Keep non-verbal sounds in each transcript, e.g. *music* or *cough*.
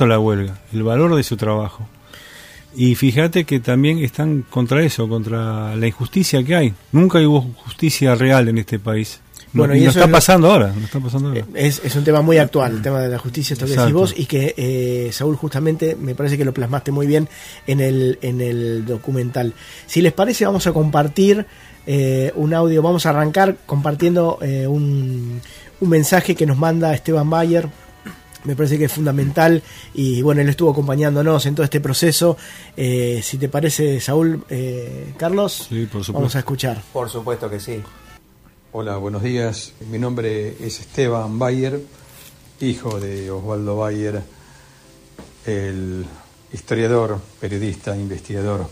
la huelga, el valor de su trabajo. Y fíjate que también están contra eso, contra la injusticia que hay. Nunca hubo justicia real en este país. Bueno, y, está, pasando ahora, está pasando ahora. Es, es, un tema muy actual, el tema de la justicia, esto que decís vos, y que eh, Saúl justamente me parece que lo plasmaste muy bien en el, en el documental. Si les parece, vamos a compartir eh, un audio, vamos a arrancar compartiendo eh, un, un mensaje que nos manda Esteban Bayer me parece que es fundamental y bueno, él estuvo acompañándonos en todo este proceso. Eh, si te parece, Saúl, eh, Carlos, vamos a escuchar. Por supuesto que sí. Hola, buenos días. Mi nombre es Esteban Bayer, hijo de Osvaldo Bayer, el historiador, periodista, investigador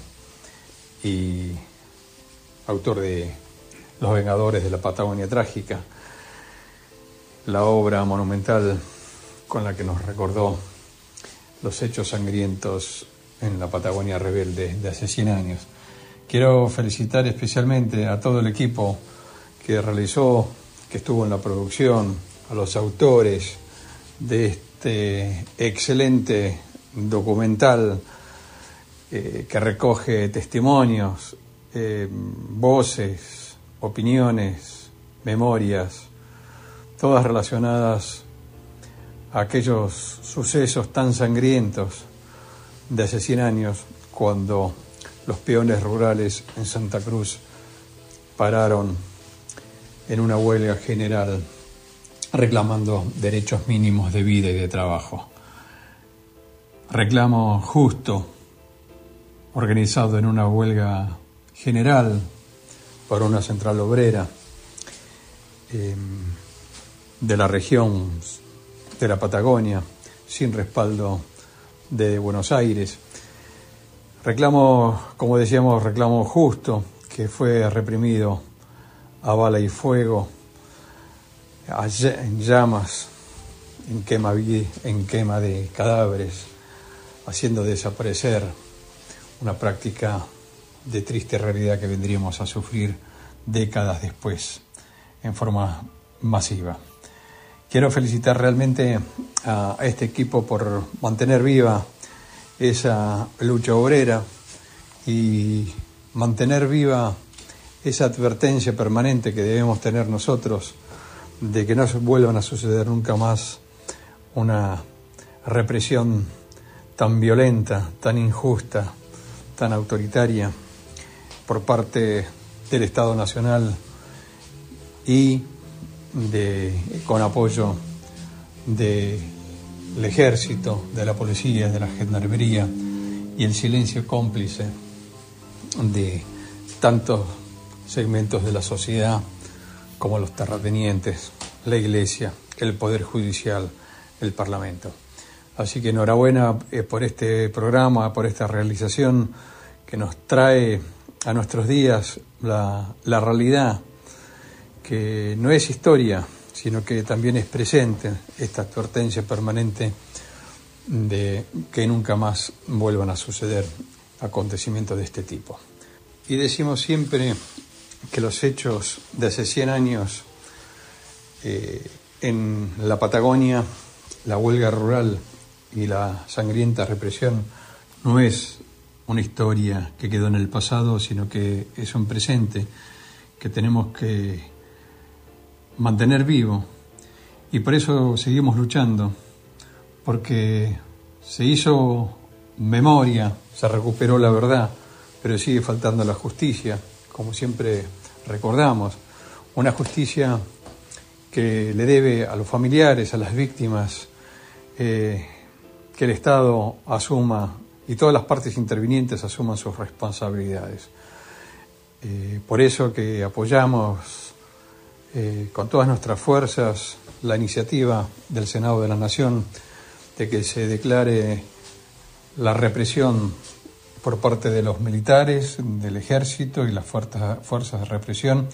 y autor de Los Vengadores de la Patagonia Trágica, la obra monumental con la que nos recordó los hechos sangrientos en la Patagonia rebelde de hace 100 años. Quiero felicitar especialmente a todo el equipo que realizó, que estuvo en la producción, a los autores de este excelente documental eh, que recoge testimonios, eh, voces, opiniones, memorias, todas relacionadas aquellos sucesos tan sangrientos de hace 100 años cuando los peones rurales en Santa Cruz pararon en una huelga general reclamando derechos mínimos de vida y de trabajo. Reclamo justo, organizado en una huelga general por una central obrera eh, de la región de la Patagonia, sin respaldo de Buenos Aires. Reclamo, como decíamos, reclamo justo, que fue reprimido a bala y fuego, en llamas, en quema, en quema de cadáveres, haciendo desaparecer una práctica de triste realidad que vendríamos a sufrir décadas después en forma masiva. Quiero felicitar realmente a este equipo por mantener viva esa lucha obrera y mantener viva esa advertencia permanente que debemos tener nosotros de que no vuelvan a suceder nunca más una represión tan violenta, tan injusta, tan autoritaria por parte del Estado Nacional y de, con apoyo del ejército, de la policía, de la gendarmería y el silencio cómplice de tantos segmentos de la sociedad como los terratenientes, la iglesia, el poder judicial, el parlamento. Así que enhorabuena eh, por este programa, por esta realización que nos trae a nuestros días la, la realidad que no es historia, sino que también es presente esta advertencia permanente de que nunca más vuelvan a suceder acontecimientos de este tipo. Y decimos siempre que los hechos de hace 100 años eh, en la Patagonia, la huelga rural y la sangrienta represión no es una historia que quedó en el pasado, sino que es un presente que tenemos que mantener vivo. Y por eso seguimos luchando, porque se hizo memoria, se recuperó la verdad, pero sigue faltando la justicia, como siempre recordamos. Una justicia que le debe a los familiares, a las víctimas, eh, que el Estado asuma y todas las partes intervinientes asuman sus responsabilidades. Eh, por eso que apoyamos eh, con todas nuestras fuerzas la iniciativa del Senado de la Nación de que se declare la represión por parte de los militares, del ejército y las fuerzas, de represión,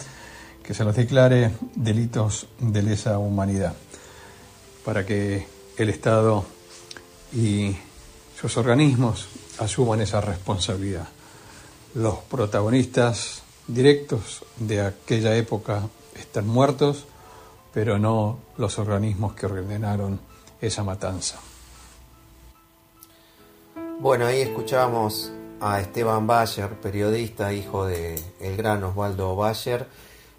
que se los declare delitos de lesa humanidad, para que el Estado y sus organismos asuman esa responsabilidad. Los protagonistas directos de aquella época están muertos, pero no los organismos que ordenaron esa matanza. Bueno, ahí escuchábamos a Esteban Bayer, periodista, hijo de el gran Osvaldo Bayer,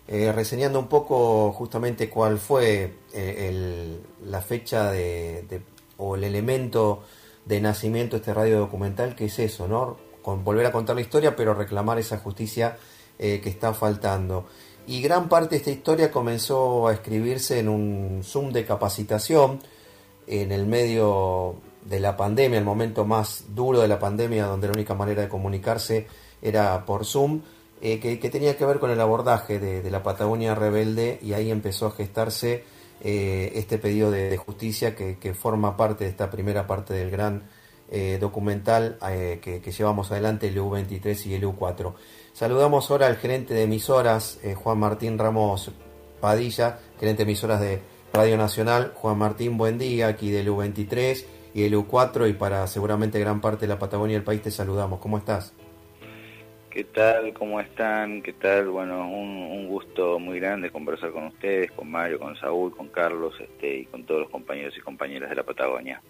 eh, reseñando un poco justamente cuál fue eh, la fecha de, o el elemento de nacimiento de este radio documental, que es eso, ¿no? Con volver a contar la historia, pero reclamar esa justicia eh, que está faltando. Y gran parte de esta historia comenzó a escribirse en un Zoom de capacitación en el medio de la pandemia, el momento más duro de la pandemia, donde la única manera de comunicarse era por Zoom, eh, que, tenía que ver con el abordaje de, la Patagonia rebelde y ahí empezó a gestarse eh, este pedido de, justicia que, forma parte de esta primera parte del gran eh, documental que, llevamos adelante, el EU23 y el EU4. Saludamos ahora al gerente de emisoras, Juan Martín Ramos Padilla, gerente de emisoras de Radio Nacional. Juan Martín, buen día, aquí del EU23 y el U4 y para seguramente gran parte de la Patagonia del país te saludamos. ¿Cómo estás? ¿Qué tal? ¿Cómo están? ¿Qué tal? Bueno, un, gusto muy grande conversar con ustedes, con Mario, con Saúl, con Carlos este, y con todos los compañeros y compañeras de la Patagonia.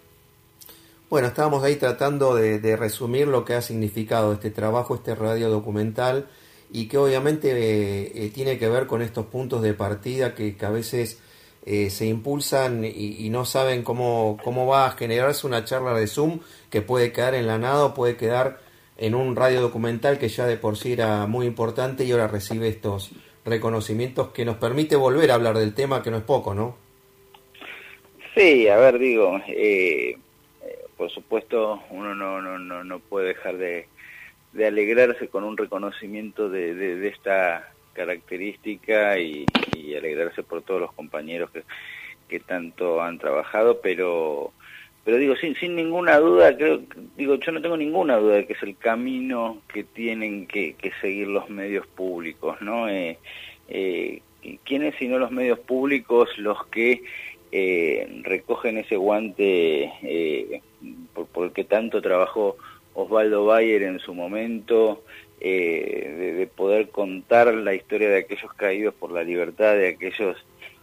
Bueno, estábamos ahí tratando de, resumir lo que ha significado este trabajo, este radio documental y que obviamente eh, eh, tiene que ver con estos puntos de partida que, a veces eh, se impulsan y, no saben cómo, cómo va a generarse una charla de Zoom que puede quedar en la nada o puede quedar en un radio documental que ya de por sí era muy importante y ahora recibe estos reconocimientos que nos permite volver a hablar del tema que no es poco, ¿no? Sí, a ver, digo, eh, por supuesto uno no, no, no, no puede dejar de, de alegrarse con un reconocimiento de, de esta característica y, alegrarse por todos los compañeros que, que tanto han trabajado, pero pero digo sin sin ninguna duda creo digo yo no tengo ninguna duda de que es el camino que tienen que, que seguir los medios públicos no eh, eh, quiénes sino los medios públicos los que eh, recogen ese guante eh, por, por, el que tanto trabajó Osvaldo Bayer en su momento eh, de, poder contar la historia de aquellos caídos por la libertad, de aquellos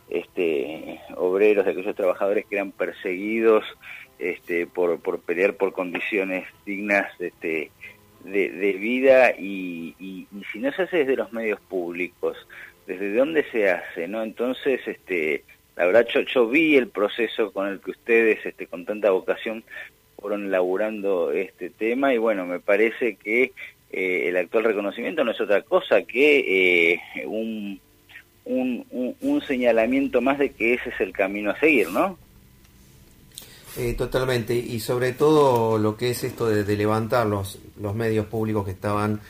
este, obreros, de aquellos trabajadores que eran perseguidos este, por, por pelear por condiciones dignas este, de, vida y, y, si no se hace desde los medios públicos, desde dónde se hace, ¿no? Entonces, este, la verdad yo, yo vi el proceso con el que ustedes, este, con tanta vocación, fueron laburando este tema y bueno, me parece que eh, el actual reconocimiento no es otra cosa que eh, un, un, señalamiento más de que ese es el camino a seguir, ¿no? Eh, totalmente, y sobre todo lo que es esto de, levantar los, los medios públicos que estaban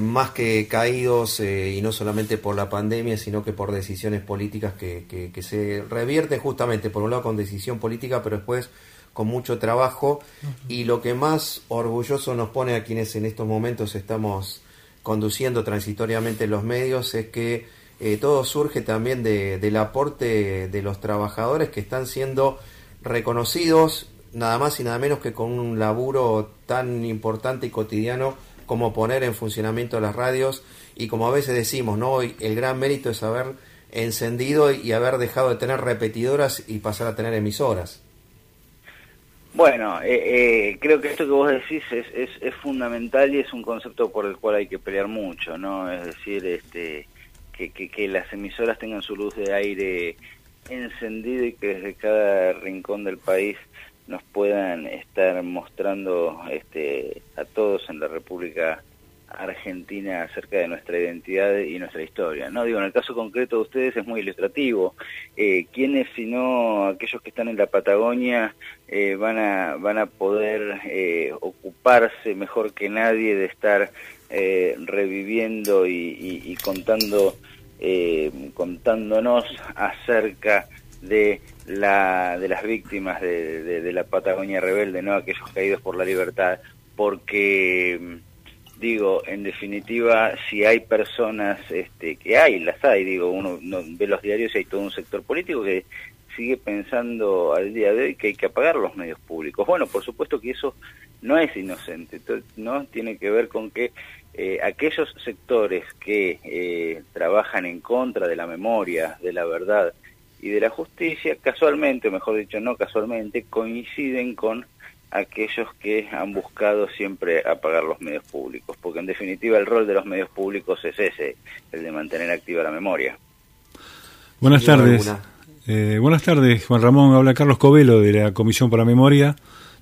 más que caídos, y no solamente por la pandemia, sino que por decisiones políticas que, que, que se revierten justamente, por un lado con decisión política, pero después con mucho trabajo. Y lo que más orgulloso nos pone a quienes en estos momentos estamos conduciendo transitoriamente los medios es que eh, todo surge también de, del aporte de los trabajadores que están siendo reconocidos nada más y nada menos que con un laburo tan importante y cotidiano como poner en funcionamiento las radios y como a veces decimos, ¿no? el gran mérito es haber encendido y haber dejado de tener repetidoras y pasar a tener emisoras. Bueno, eh, eh, creo que esto que vos decís es, es, es, fundamental y es un concepto por el cual hay que pelear mucho, ¿no? Es decir, este, que, que, que las emisoras tengan su luz de aire encendida y que desde cada rincón del país nos puedan estar mostrando este, a todos en la República Argentina acerca de nuestra identidad y nuestra historia. No digo, en el caso concreto de ustedes es muy ilustrativo. Eh, ¿Quiénes, sino aquellos que están en la Patagonia, eh, van, a, van a poder eh, ocuparse mejor que nadie de estar eh, reviviendo y, y, contando, contándonos acerca de la de las víctimas de, de, de la Patagonia rebelde, no aquellos caídos por la libertad, porque digo, en definitiva, si hay personas este, que hay, las hay, digo, uno, ve los diarios y hay todo un sector político que sigue pensando al día de hoy que hay que apagar los medios públicos. Bueno, por supuesto que eso no es inocente, no tiene que ver con que eh, aquellos sectores que eh, trabajan en contra de la memoria, de la verdad y de la justicia, casualmente, o mejor dicho, no casualmente, coinciden con aquellos que han buscado siempre apagar los medios públicos, porque en definitiva el rol de los medios públicos es ese, el de mantener activa la memoria. Buenas tardes. Eh, buenas tardes, Juan Ramón. Habla Carlos Covelo de la Comisión para la Memoria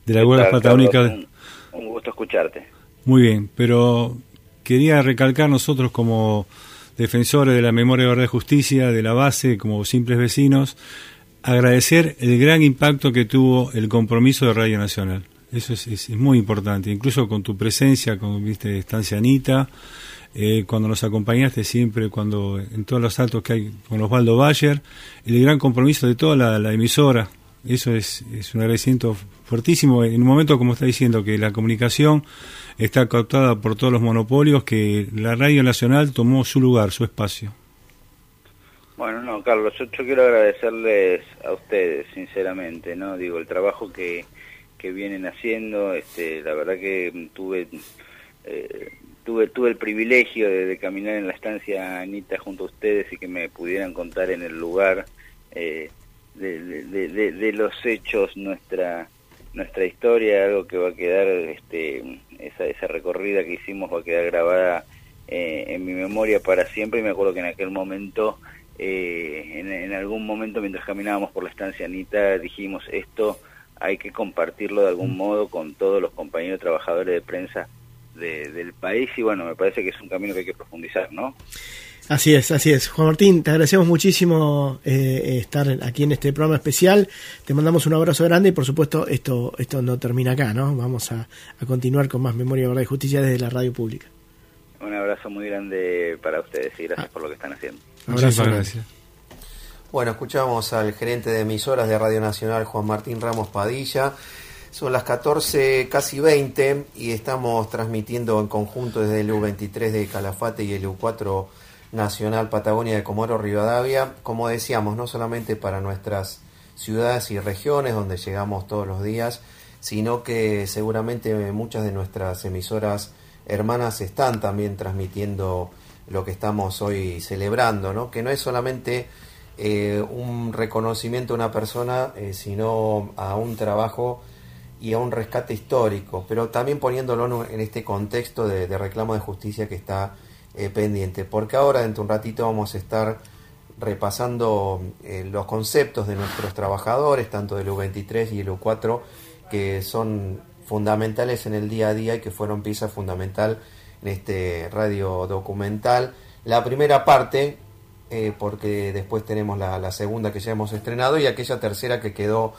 de la Huelga Patagónica. Un, un gusto escucharte. Muy bien, pero quería recalcar nosotros como defensores de la memoria, verdad y justicia, de la base, como simples vecinos, agradecer el gran impacto que tuvo el compromiso de Radio Nacional. Eso es, muy importante, incluso con tu presencia, con viste Estancia Anita, eh, cuando nos acompañaste siempre, cuando en todos los actos que hay con Osvaldo Bayer, el gran compromiso de toda la, emisora. Eso es, es, un agradecimiento fuertísimo en un momento, como está diciendo, que la comunicación está captada por todos los monopolios, que la Radio Nacional tomó su lugar, su espacio. Bueno, no, Carlos, yo, quiero agradecerles a ustedes, sinceramente, ¿no? Digo, el trabajo que, que vienen haciendo, este, la verdad que tuve, eh, tuve, tuve el privilegio de, caminar en la estancia Anita junto a ustedes y que me pudieran contar en el lugar eh, de, de, los hechos nuestra nuestra historia, algo que va a quedar, este, esa, esa recorrida que hicimos va a quedar grabada eh, en mi memoria para siempre y me acuerdo que en aquel momento eh, en, algún momento mientras caminábamos por la estancia Anita dijimos esto hay que compartirlo de algún modo con todos los compañeros trabajadores de prensa del país y bueno, me parece que es un camino que hay que profundizar, ¿no? Así es, así es. Juan Martín, te agradecemos muchísimo eh, estar aquí en este programa especial. Te mandamos un abrazo grande y por supuesto esto esto no termina acá, ¿no? Vamos a, a continuar con más Memoria, Verdad y Justicia desde la radio pública. Un abrazo muy grande para ustedes y gracias ah. por lo que están haciendo. Muchas gracias. Bueno, escuchamos al gerente de emisoras de Radio Nacional, Juan Martín Ramos Padilla. Son las 14, casi 20, y estamos transmitiendo en conjunto desde el U23 de Calafate y el U4 Nacional Patagonia de Comoro Rivadavia. Como decíamos, no solamente para nuestras ciudades y regiones donde llegamos todos los días, sino que seguramente muchas de nuestras emisoras hermanas están también transmitiendo lo que estamos hoy celebrando, ¿no? que no es solamente eh, un reconocimiento a una persona, eh, sino a un trabajo y a un rescate histórico, pero también poniéndolo en este contexto de, reclamo de justicia que está eh, pendiente, porque ahora dentro de un ratito vamos a estar repasando los conceptos de nuestros trabajadores, tanto del U23 y el U4, que son fundamentales en el día a día y que fueron pieza fundamental en este radio documental. La primera parte, eh, porque después tenemos la, segunda que ya hemos estrenado y aquella tercera que quedó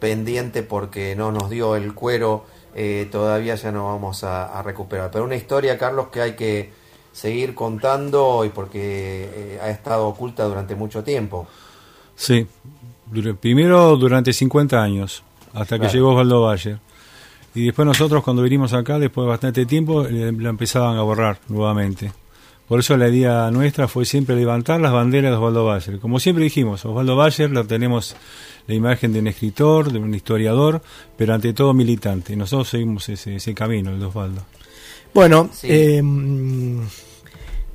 pendiente porque no nos dio el cuero, eh, todavía ya no vamos a, recuperar. Pero una historia, Carlos, que hay que seguir contando y porque eh, ha estado oculta durante mucho tiempo. Sí, primero durante 50 años, hasta que llegó Osvaldo Valle. Y después nosotros cuando vinimos acá, después de bastante tiempo, la empezaban a borrar nuevamente. Por eso la idea nuestra fue siempre levantar las banderas de Osvaldo Bayer. Como siempre dijimos, Osvaldo Bayer lo tenemos la imagen de un escritor, de un historiador, pero ante todo militante. Y nosotros seguimos ese, ese camino, el de Osvaldo. Bueno, eh,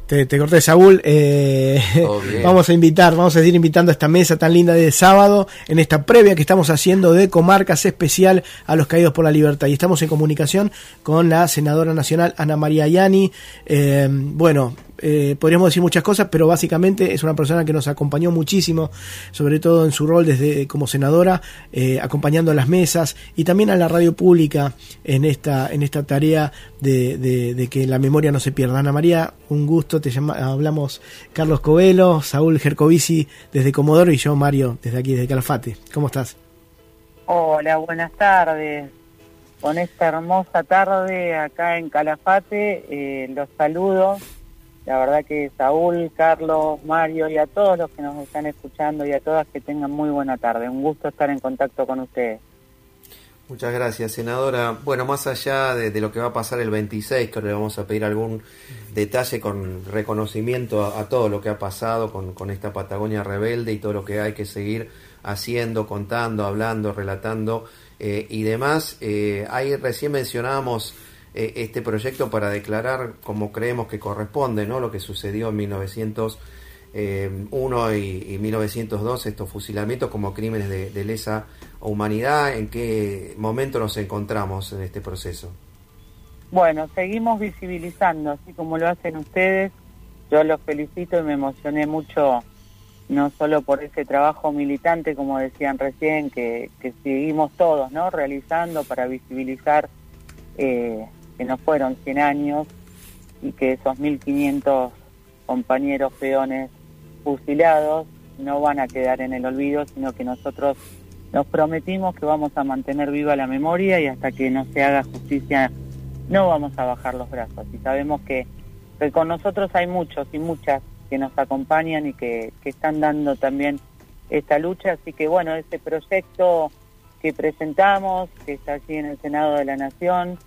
te, te, corté, Saúl. Eh, *laughs* vamos a invitar, vamos a seguir invitando a esta mesa tan linda de sábado, en esta previa que estamos haciendo de Comarcas Especial a los Caídos por la Libertad. Y estamos en comunicación con la senadora nacional Ana María Yani. Eh, bueno, eh, podríamos decir muchas cosas, pero básicamente es una persona que nos acompañó muchísimo, sobre todo en su rol desde como senadora, eh, acompañando a las mesas y también a la radio pública en esta, en esta tarea de, que la memoria no se pierda. Ana María, un gusto, te llama, hablamos Carlos Covelo, Saúl Gercovici desde Comodoro y yo, Mario, desde aquí, desde Calafate. ¿Cómo estás? Hola, buenas tardes con esta hermosa tarde acá en Calafate. Eh, los saludo la verdad que Saúl, Carlos, Mario y a todos los que nos están escuchando y a todas que tengan muy buena tarde. Un gusto estar en contacto con ustedes. Muchas gracias, senadora. Bueno, más allá de, lo que va a pasar el 26, que le vamos a pedir algún detalle con reconocimiento a, todo lo que ha pasado con, esta Patagonia rebelde y todo lo que hay que seguir haciendo, contando, hablando, relatando eh, y demás. Eh, ahí recién mencionábamos eh, este proyecto para declarar como creemos que corresponde, ¿no? Lo que sucedió en 1986 1 y, 1902, estos fusilamientos como crímenes de, lesa humanidad, ¿en qué momento nos encontramos en este proceso? Bueno, seguimos visibilizando, así como lo hacen ustedes. Yo los felicito y me emocioné mucho, no solo por ese trabajo militante, como decían recién, que, seguimos todos ¿no? realizando para visibilizar eh, que no fueron 100 años y que esos 1.500 compañeros peones fusilados no van a quedar en el olvido, sino que nosotros nos prometimos que vamos a mantener viva la memoria y hasta que no se haga justicia no vamos a bajar los brazos. Y sabemos que, con nosotros hay muchos y muchas que nos acompañan y que, están dando también esta lucha. Así que bueno, este proyecto que presentamos, que está aquí en el Senado de la Nación,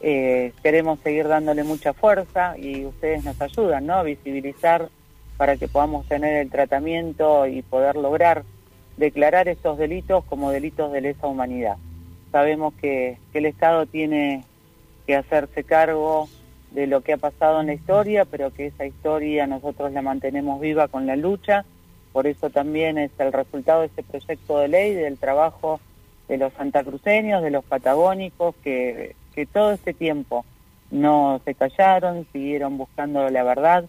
eh, queremos seguir dándole mucha fuerza y ustedes nos ayudan ¿no? a visibilizar para que podamos tener el tratamiento y poder lograr declarar estos delitos como delitos de lesa humanidad. Sabemos que, el Estado tiene que hacerse cargo de lo que ha pasado en la historia, pero que esa historia nosotros la mantenemos viva con la lucha. Por eso también es el resultado de este proyecto de ley, del trabajo de los santacruceños, de los patagónicos, que, que todo este tiempo no se callaron, siguieron buscando la verdad,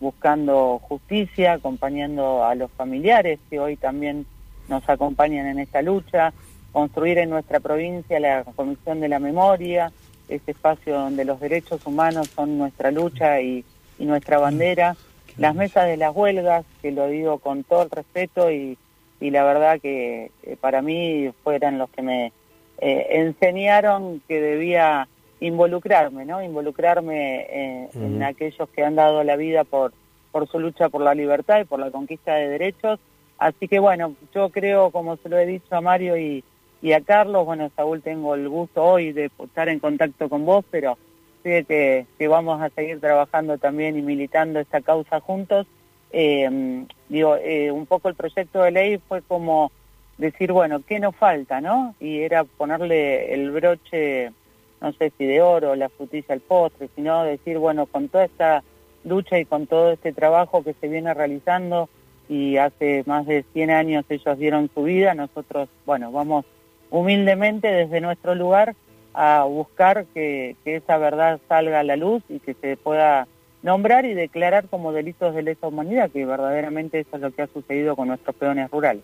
buscando justicia, acompañando a los familiares que hoy también nos acompañan en esta lucha, construir en nuestra provincia la Comisión de la Memoria, este espacio donde los derechos humanos son nuestra lucha y, nuestra bandera, las mesas de las huelgas, que lo digo con todo el respeto y, la verdad que para mí fueran los que me eh, enseñaron que debía involucrarme, ¿no? Involucrarme eh, en aquellos que han dado la vida por, por su lucha por la libertad y por la conquista de derechos. Así que bueno, yo creo, como se lo he dicho a Mario y, y a Carlos, bueno, Saúl, tengo el gusto hoy de estar en contacto con vos, pero sé que, que vamos a seguir trabajando también y militando esta causa juntos. Eh, digo, eh, un poco el proyecto de ley fue como decir, bueno, ¿qué nos falta, no? Y era ponerle el broche no sé si de oro, la frutilla al postre, sino decir, bueno, con toda esta lucha y con todo este trabajo que se viene realizando y hace más de 100 años ellos dieron su vida, nosotros, bueno, vamos humildemente desde nuestro lugar a buscar que, esa verdad salga a la luz y que se pueda nombrar y declarar como delitos de lesa humanidad, que verdaderamente eso es lo que ha sucedido con nuestros peones rurales.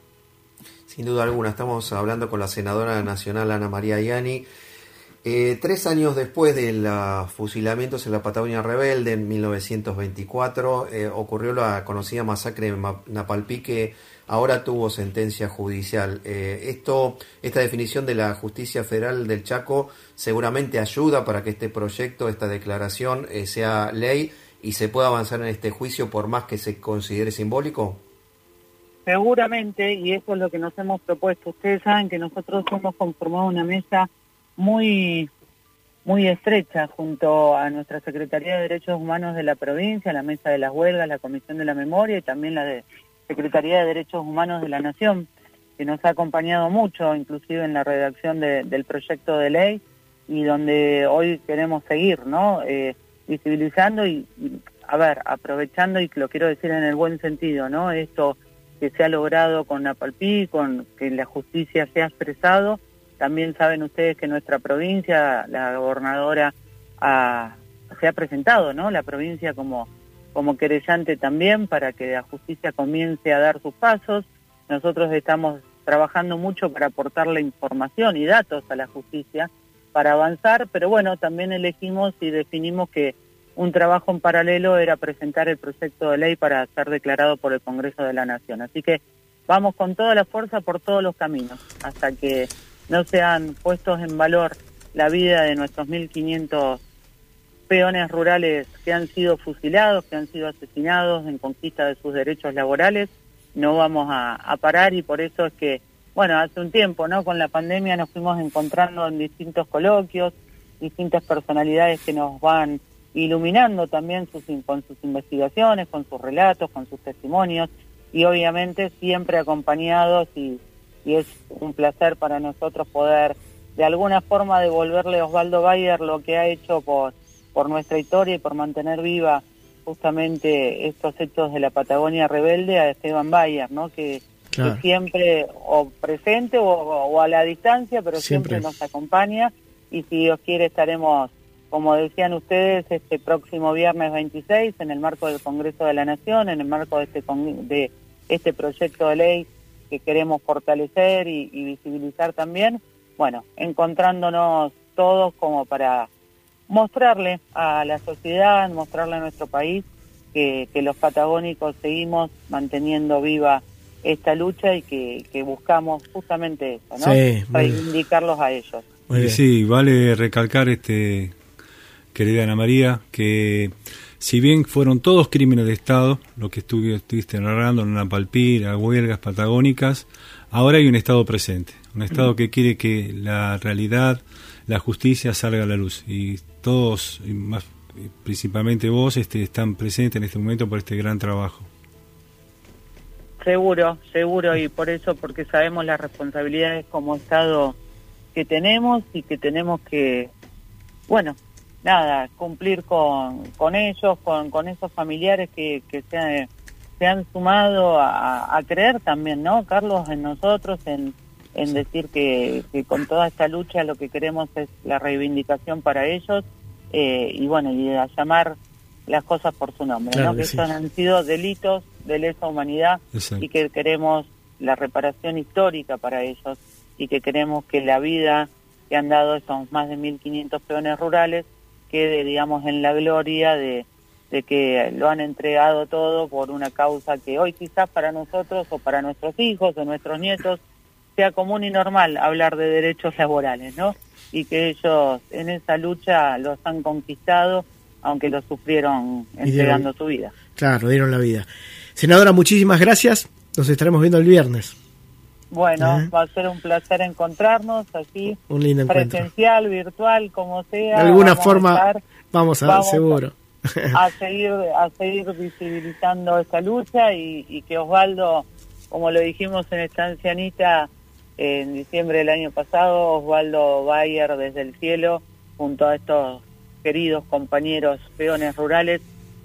Sin duda alguna, estamos hablando con la senadora nacional Ana María Yani. Eh, tres años después del fusilamiento en la Patagonia Rebelde, en 1924, eh, ocurrió la conocida masacre de Napalpí que ahora tuvo sentencia judicial. Eh, esto, esta definición de la justicia federal del Chaco seguramente ayuda para que este proyecto, esta declaración sea ley y se pueda avanzar en este juicio por más que se considere simbólico. Seguramente, y eso es lo que nos hemos propuesto. Ustedes saben que nosotros hemos conformado una mesa muy muy estrecha junto a nuestra Secretaría de Derechos Humanos de la provincia, la Mesa de las Huelgas, la Comisión de la Memoria y también la de Secretaría de Derechos Humanos de la Nación, que nos ha acompañado mucho, inclusive en la redacción del proyecto de ley y donde hoy queremos seguir, ¿no? Eh, visibilizando y, a ver, aprovechando y lo quiero decir en el buen sentido, ¿no? Esto que se ha logrado con Napalpí, con que la justicia se ha expresado también saben ustedes que nuestra provincia, la gobernadora se ha presentado, ¿no? La provincia como, como querellante también para que la justicia comience a dar sus pasos. Nosotros estamos trabajando mucho para aportarle información y datos a la justicia para avanzar, pero bueno, también elegimos y definimos que un trabajo en paralelo era presentar el proyecto de ley para ser declarado por el Congreso de la Nación. Así que vamos con toda la fuerza por todos los caminos hasta que no se han puesto en valor la vida de nuestros 1.500 peones rurales que han sido fusilados, que han sido asesinados en conquista de sus derechos laborales, no vamos a, parar y por eso es que, bueno, hace un tiempo, ¿no? Con la pandemia nos fuimos encontrando en distintos coloquios, distintas personalidades que nos van iluminando también sus, con sus investigaciones, con sus relatos, con sus testimonios y obviamente siempre acompañados y y es un placer para nosotros poder de alguna forma devolverle a Osvaldo Bayer lo que ha hecho por, por nuestra historia y por mantener viva justamente estos hechos de la Patagonia rebelde a Esteban Bayer, ¿no? Que, siempre o presente o, a la distancia, pero siempre. nos acompaña y si Dios quiere estaremos, como decían ustedes, este próximo viernes 26 en el marco del Congreso de la Nación, en el marco de este, de este proyecto de ley que queremos fortalecer y visibilizar también, bueno, encontrándonos todos como para mostrarle a la sociedad, mostrarle a nuestro país que, los patagónicos seguimos manteniendo viva esta lucha y que, buscamos justamente eso, ¿no? Sí, Reivindicarlos a ellos. Sí, vale recalcar, este querida Ana María, que si bien fueron todos crímenes de Estado, lo que estuviste narrando en una palpira, huelgas patagónicas, ahora hay un Estado presente, un Estado que quiere que la realidad, la justicia salga a la luz y todos, y más principalmente vos, este, están presentes en este momento por este gran trabajo. Seguro, seguro, y por eso, porque sabemos las responsabilidades como Estado que tenemos y que tenemos que, bueno, nada, cumplir con, con ellos, con, con esos familiares que, que se, se han sumado a, a creer también, ¿no, Carlos, en nosotros, en, en decir que, con toda esta lucha lo que queremos es la reivindicación para ellos eh, y bueno, y a llamar las cosas por su nombre, ¿no? que, estos han sido delitos de lesa humanidad y que queremos la reparación histórica para ellos y que queremos que la vida que han dado esos más de 1.500 peones rurales quede, digamos, en la gloria de, de que lo han entregado todo por una causa que hoy quizás para nosotros o para nuestros hijos o nuestros nietos sea común y normal hablar de derechos laborales, ¿no? Y que ellos en esa lucha los han conquistado, aunque lo sufrieron entregando su vida. Claro, dieron la vida. Senadora, muchísimas gracias. Nos estaremos viendo el viernes. Bueno, ¿Eh? va a ser un placer encontrarnos aquí, un presencial, virtual, como sea. De alguna forma, vamos a, seguro. *laughs* A, seguir, a seguir visibilizando esta lucha y, y que Osvaldo, como lo dijimos en esta ancianita, en diciembre del año pasado, Osvaldo Bayer desde el cielo, junto a estos queridos compañeros peones rurales,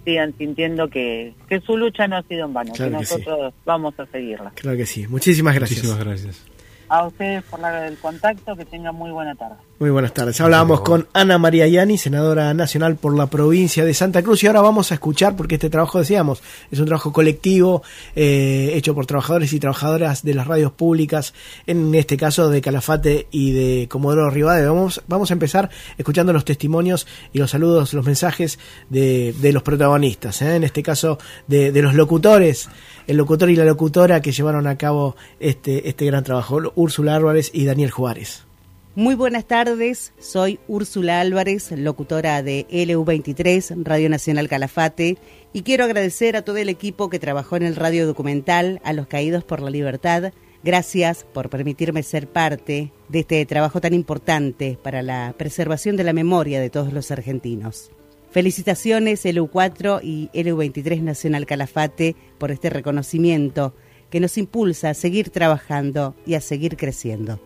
sigan sintiendo que, que su lucha no ha sido en vano, que, nosotros vamos a seguirla. Claro que sí. Muchísimas gracias. Muchísimas gracias. A ustedes por la del contacto, que tengan muy buena tarde. Muy buenas tardes. Hablábamos con Ana María Yani, senadora nacional por la provincia de Santa Cruz, y ahora vamos a escuchar, porque este trabajo, decíamos, es un trabajo colectivo, eh, hecho por trabajadores y trabajadoras de las radios públicas, en este caso de Calafate y de Comodoro Rivadavia. Vamos, vamos a empezar escuchando los testimonios y los saludos, los mensajes de, de los protagonistas, ¿eh? en este caso de, de los locutores el locutor y la locutora que llevaron a cabo este, este gran trabajo, Úrsula Álvarez y Daniel Juárez. Muy buenas tardes, soy Úrsula Álvarez, locutora de LU23, Radio Nacional Calafate, y quiero agradecer a todo el equipo que trabajó en el radio documental, a los caídos por la libertad. Gracias por permitirme ser parte de este trabajo tan importante para la preservación de la memoria de todos los argentinos. Felicitaciones LU4 y LU23 Nacional Calafate por este reconocimiento que nos impulsa a seguir trabajando y a seguir creciendo.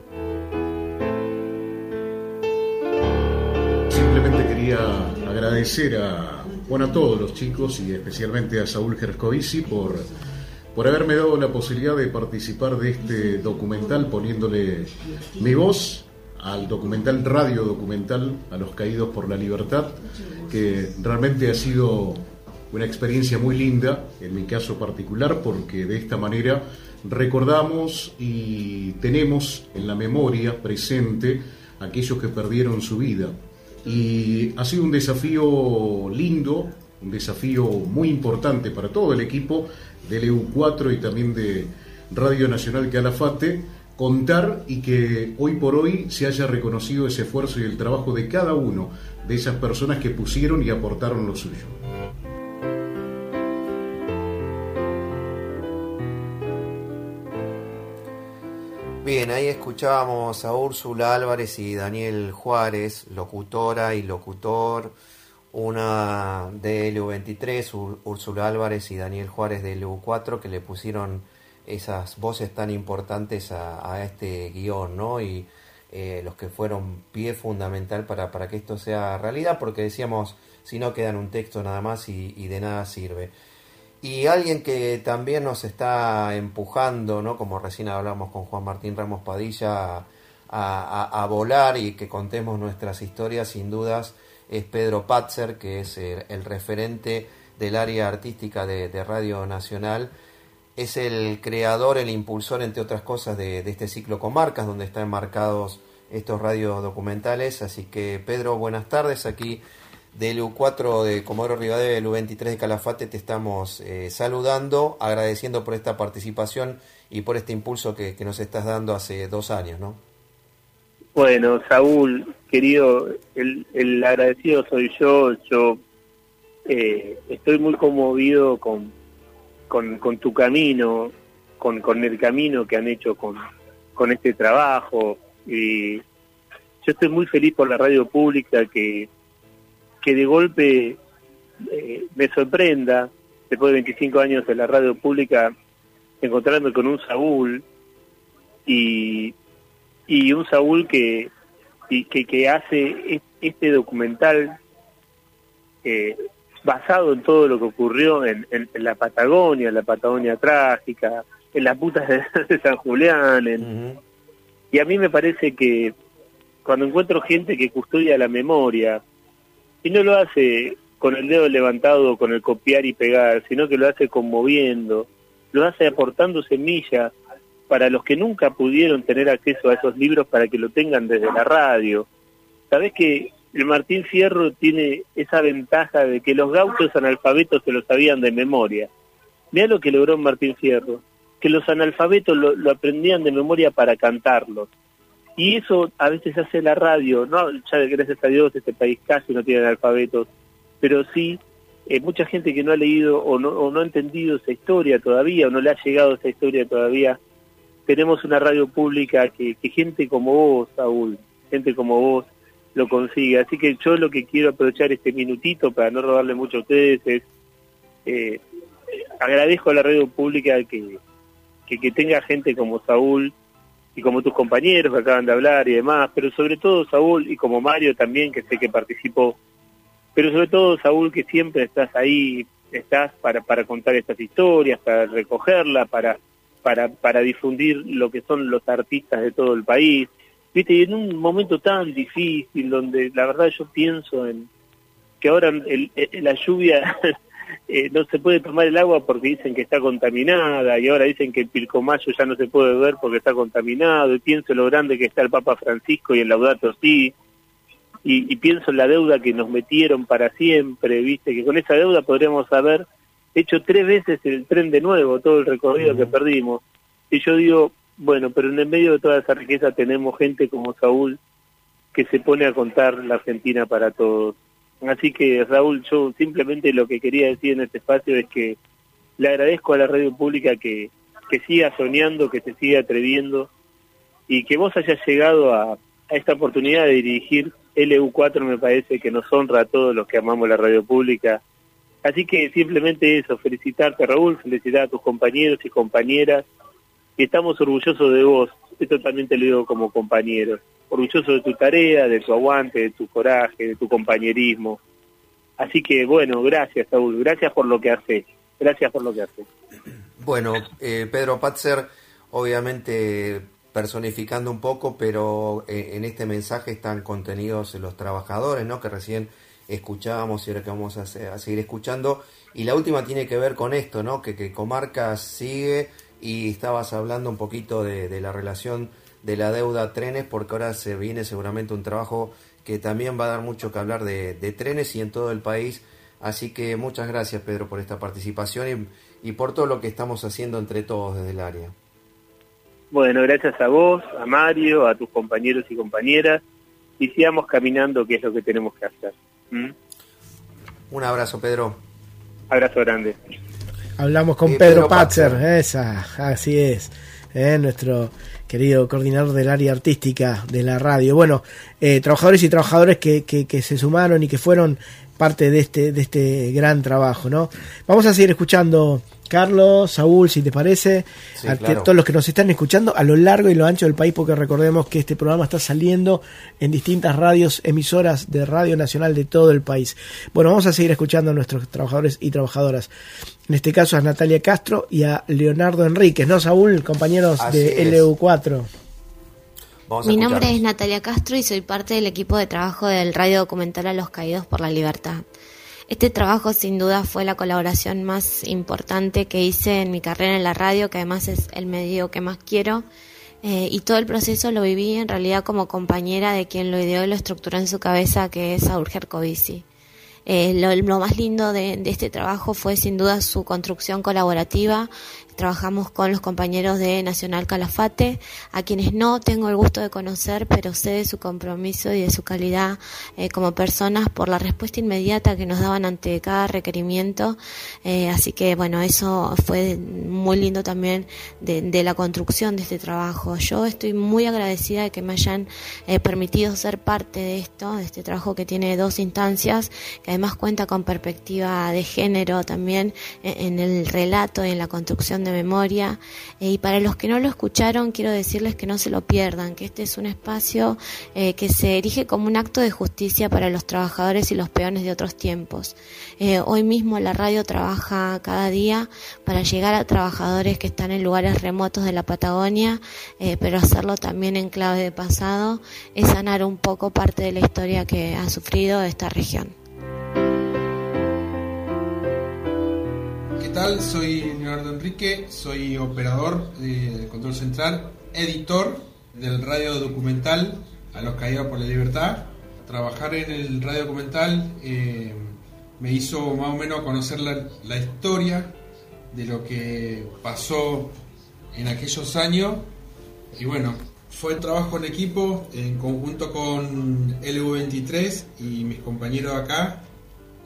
Agradecer a, bueno, a todos los chicos y especialmente a Saúl Gerscovici por, por haberme dado la posibilidad de participar de este documental poniéndole mi voz al documental, radio documental, a los caídos por la libertad, que realmente ha sido una experiencia muy linda, en mi caso particular, porque de esta manera recordamos y tenemos en la memoria presente aquellos que perdieron su vida. Y ha sido un desafío lindo, un desafío muy importante para todo el equipo del EU4 y también de Radio Nacional Calafate, contar y que hoy por hoy se haya reconocido ese esfuerzo y el trabajo de cada uno de esas personas que pusieron y aportaron lo suyo. Bien, ahí escuchábamos a Úrsula Álvarez y Daniel Juárez, locutora y locutor, una de LU23, Úrsula Álvarez y Daniel Juárez de LU4, que le pusieron esas voces tan importantes a, este guion, ¿no? Y eh, los que fueron pie fundamental para, para que esto sea realidad, porque decíamos, si no quedan un texto nada más y, y, de nada sirve. Y alguien que también nos está empujando, ¿no? como recién hablamos con Juan Martín Ramos Padilla, a, a, volar y que contemos nuestras historias, sin dudas, es Pedro Patzer, que es el, referente del área artística de, Radio Nacional. Es el creador, el impulsor, entre otras cosas, de, este ciclo Comarcas, donde están enmarcados estos radios documentales. Así que, Pedro, buenas tardes. Aquí del U4 de Comodoro Rivadavia, del U23 de Calafate, te estamos eh, saludando, agradeciendo por esta participación y por este impulso que, nos estás dando hace dos años, ¿no? Bueno, Saúl, querido, el, el agradecido soy yo. Yo eh, estoy muy conmovido con, con, con tu camino, con, con, el camino que han hecho con, con este trabajo. Y yo estoy muy feliz por la radio pública que, que de golpe eh, me sorprenda, después de 25 años en la radio pública, encontrarme con un Saúl y y un Saúl que, que, que hace este documental eh, basado en todo lo que ocurrió en, en, la Patagonia, en la Patagonia trágica, en las putas de, *laughs* San Julián. Y a mí me parece que cuando encuentro gente que custodia la memoria, y no lo hace con el dedo levantado, con el copiar y pegar, sino que lo hace conmoviendo, lo hace aportando semillas para los que nunca pudieron tener acceso a esos libros para que lo tengan desde la radio. Sabés que el Martín Fierro tiene esa ventaja de que los gauchos analfabetos se lo sabían de memoria. Mira lo que logró Martín Fierro, que los analfabetos lo, aprendían de memoria para cantarlos. Y eso a veces hace la radio, no, ya gracias a Dios este país casi no tiene analfabetos, pero sí eh, mucha gente que no ha leído o no, o no ha entendido esa historia todavía, o no le ha llegado esa historia todavía, tenemos una radio pública que, gente como vos, Saúl, gente como vos, lo consigue. Así que yo lo que quiero aprovechar este minutito para no robarle mucho a ustedes es, eh, agradezco a la radio pública que, que, tenga gente como Saúl y como tus compañeros que acaban de hablar y demás, pero sobre todo Saúl y como Mario también, que sé que participó, pero sobre todo Saúl que siempre estás ahí, estás para, para contar estas historias, para recogerla, para para, para difundir lo que son los artistas de todo el país. Viste, y en un momento tan difícil donde la verdad yo pienso en que ahora el, la lluvia *laughs* eh, no se puede tomar el agua porque dicen que está contaminada y ahora dicen que el Pilcomayo ya no se puede ver porque está contaminado y pienso lo grande que está el Papa Francisco y el Laudato sí y, y pienso en la deuda que nos metieron para siempre, viste, que con esa deuda podríamos haber hecho tres veces el tren de nuevo, todo el recorrido que perdimos. Y yo digo, bueno, pero en el medio de toda esa riqueza tenemos gente como Saúl que se pone a contar la Argentina para todos. Así que Raúl, yo simplemente lo que quería decir en este espacio es que le agradezco a la radio pública que, que siga soñando, que se siga atreviendo y que vos hayas llegado a, a esta oportunidad de dirigir LU4 me parece que nos honra a todos los que amamos la radio pública. Así que simplemente eso, felicitarte Raúl, felicitar a tus compañeros y compañeras, y estamos orgullosos de vos, esto también lo digo como compañero, orgulloso de tu tarea, de tu aguante, de tu coraje, de tu compañerismo. Así que bueno, gracias Raúl, gracias por lo que haces, gracias por lo que haces. Bueno, eh, Pedro Patzer, obviamente personificando un poco, pero eh, en este mensaje están contenidos los trabajadores, ¿no? Que recién escuchábamos y ahora que vamos a, seguir escuchando. Y la última tiene que ver con esto, ¿no? Que, que Comarcas sigue y estabas hablando un poquito de, la relación de la deuda trenes, porque ahora se viene seguramente un trabajo que también va a dar mucho que hablar de, trenes y en todo el país. Así que muchas gracias, Pedro, por esta participación y, y por todo lo que estamos haciendo entre todos desde el área. Bueno, gracias a vos, a Mario, a tus compañeros y compañeras, y sigamos caminando, que es lo que tenemos que hacer. ¿Mm? Un abrazo, Pedro. Abrazo grande. Hablamos con Pedro, Patzer, esa, así es, ¿eh? nuestro querido coordinador del área artística de la radio. Bueno, eh, trabajadores y trabajadores que, que, que, se sumaron y que fueron parte de este, de este gran trabajo, ¿no? Vamos a seguir escuchando Carlos, Saúl, si te parece, a todos los que nos están escuchando a lo largo y lo ancho del país, porque recordemos que este programa está saliendo en distintas radios, emisoras de Radio Nacional de todo el país. Bueno, vamos a seguir escuchando a nuestros trabajadores y trabajadoras. En este caso a Natalia Castro y a Leonardo Enríquez, ¿no, Saúl? Compañeros de LU4. Mi nombre es Natalia Castro y soy parte del equipo de trabajo del radio documental A los Caídos por la Libertad. Este trabajo sin duda fue la colaboración más importante que hice en mi carrera en la radio, que además es el medio que más quiero. Eh, y todo el proceso lo viví en realidad como compañera de quien lo ideó y lo estructuró en su cabeza, que es Saúl Gercovici. Eh, lo, más lindo de, de, este trabajo fue sin duda su construcción colaborativa, Trabajamos con los compañeros de Nacional Calafate, a quienes no tengo el gusto de conocer, pero sé de su compromiso y de su calidad eh, como personas por la respuesta inmediata que nos daban ante cada requerimiento. Eh, así que bueno, eso fue muy lindo también de, la construcción de este trabajo. Yo estoy muy agradecida de que me hayan eh, permitido ser parte de esto, de este trabajo que tiene dos instancias, que además cuenta con perspectiva de género también en el relato y en la construcción de memoria. Eh, y para los que no lo escucharon, quiero decirles que no se lo pierdan, que este es un espacio eh, que se erige como un acto de justicia para los trabajadores y los peones de otros tiempos. Eh, hoy mismo la radio trabaja cada día para llegar a trabajadores que están en lugares remotos de la Patagonia, pero hacerlo también en clave de pasado es sanar un poco parte de la historia que ha sufrido esta región. Tal? Soy Leonardo Enrique, soy operador de control central, editor del radio documental A los caídos por la libertad. Trabajar en el radio documental eh, me hizo más o menos conocer la, la historia de lo que pasó en aquellos años y bueno, fue trabajo en equipo en conjunto con LU23 y mis compañeros acá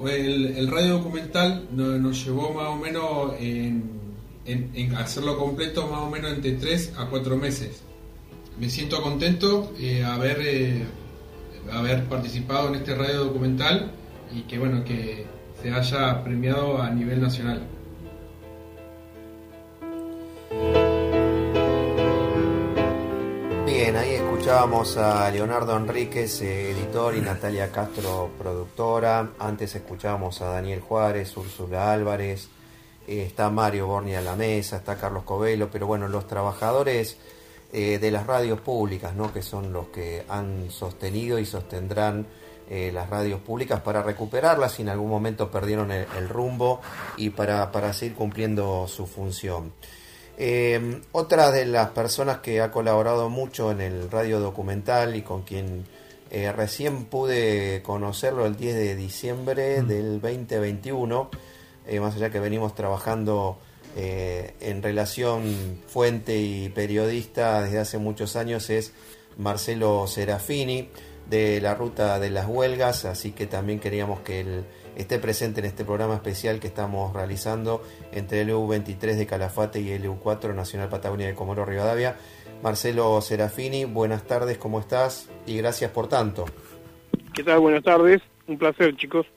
el, radio documental nos, llevó más o menos en, hacerlo completo más o menos entre 3 a 4 meses. Me siento contento eh, haber, eh, haber participado en este radio documental y que bueno que se haya premiado a nivel nacional. Escuchábamos a Leonardo Enríquez, eh, editor, y Natalia Castro, productora. Antes escuchábamos a Daniel Juárez, Úrsula Álvarez, eh, está Mario Borni a la mesa, está Carlos Covelo, pero bueno, los trabajadores eh, de las radios públicas, ¿no? que son los que han sostenido y sostendrán las radios públicas para recuperarlas si en algún momento perdieron el, rumbo y para, para seguir cumpliendo su función. Eh, otra de las personas que ha colaborado mucho en el radio documental y con quien eh, recién pude conocerlo el 10 de diciembre mm. del 2021, eh, más allá que venimos trabajando en relación fuente y periodista desde hace muchos años, es Marcelo Serafini de la Ruta de las Huelgas, así que también queríamos que él esté presente en este programa especial que estamos realizando entre el EU23 de Calafate y el EU4 Nacional Patagonia de Comoro Rivadavia. Marcelo Serafini, buenas tardes, ¿cómo estás? Y gracias por tanto. ¿Qué tal? Buenas tardes, un placer chicos.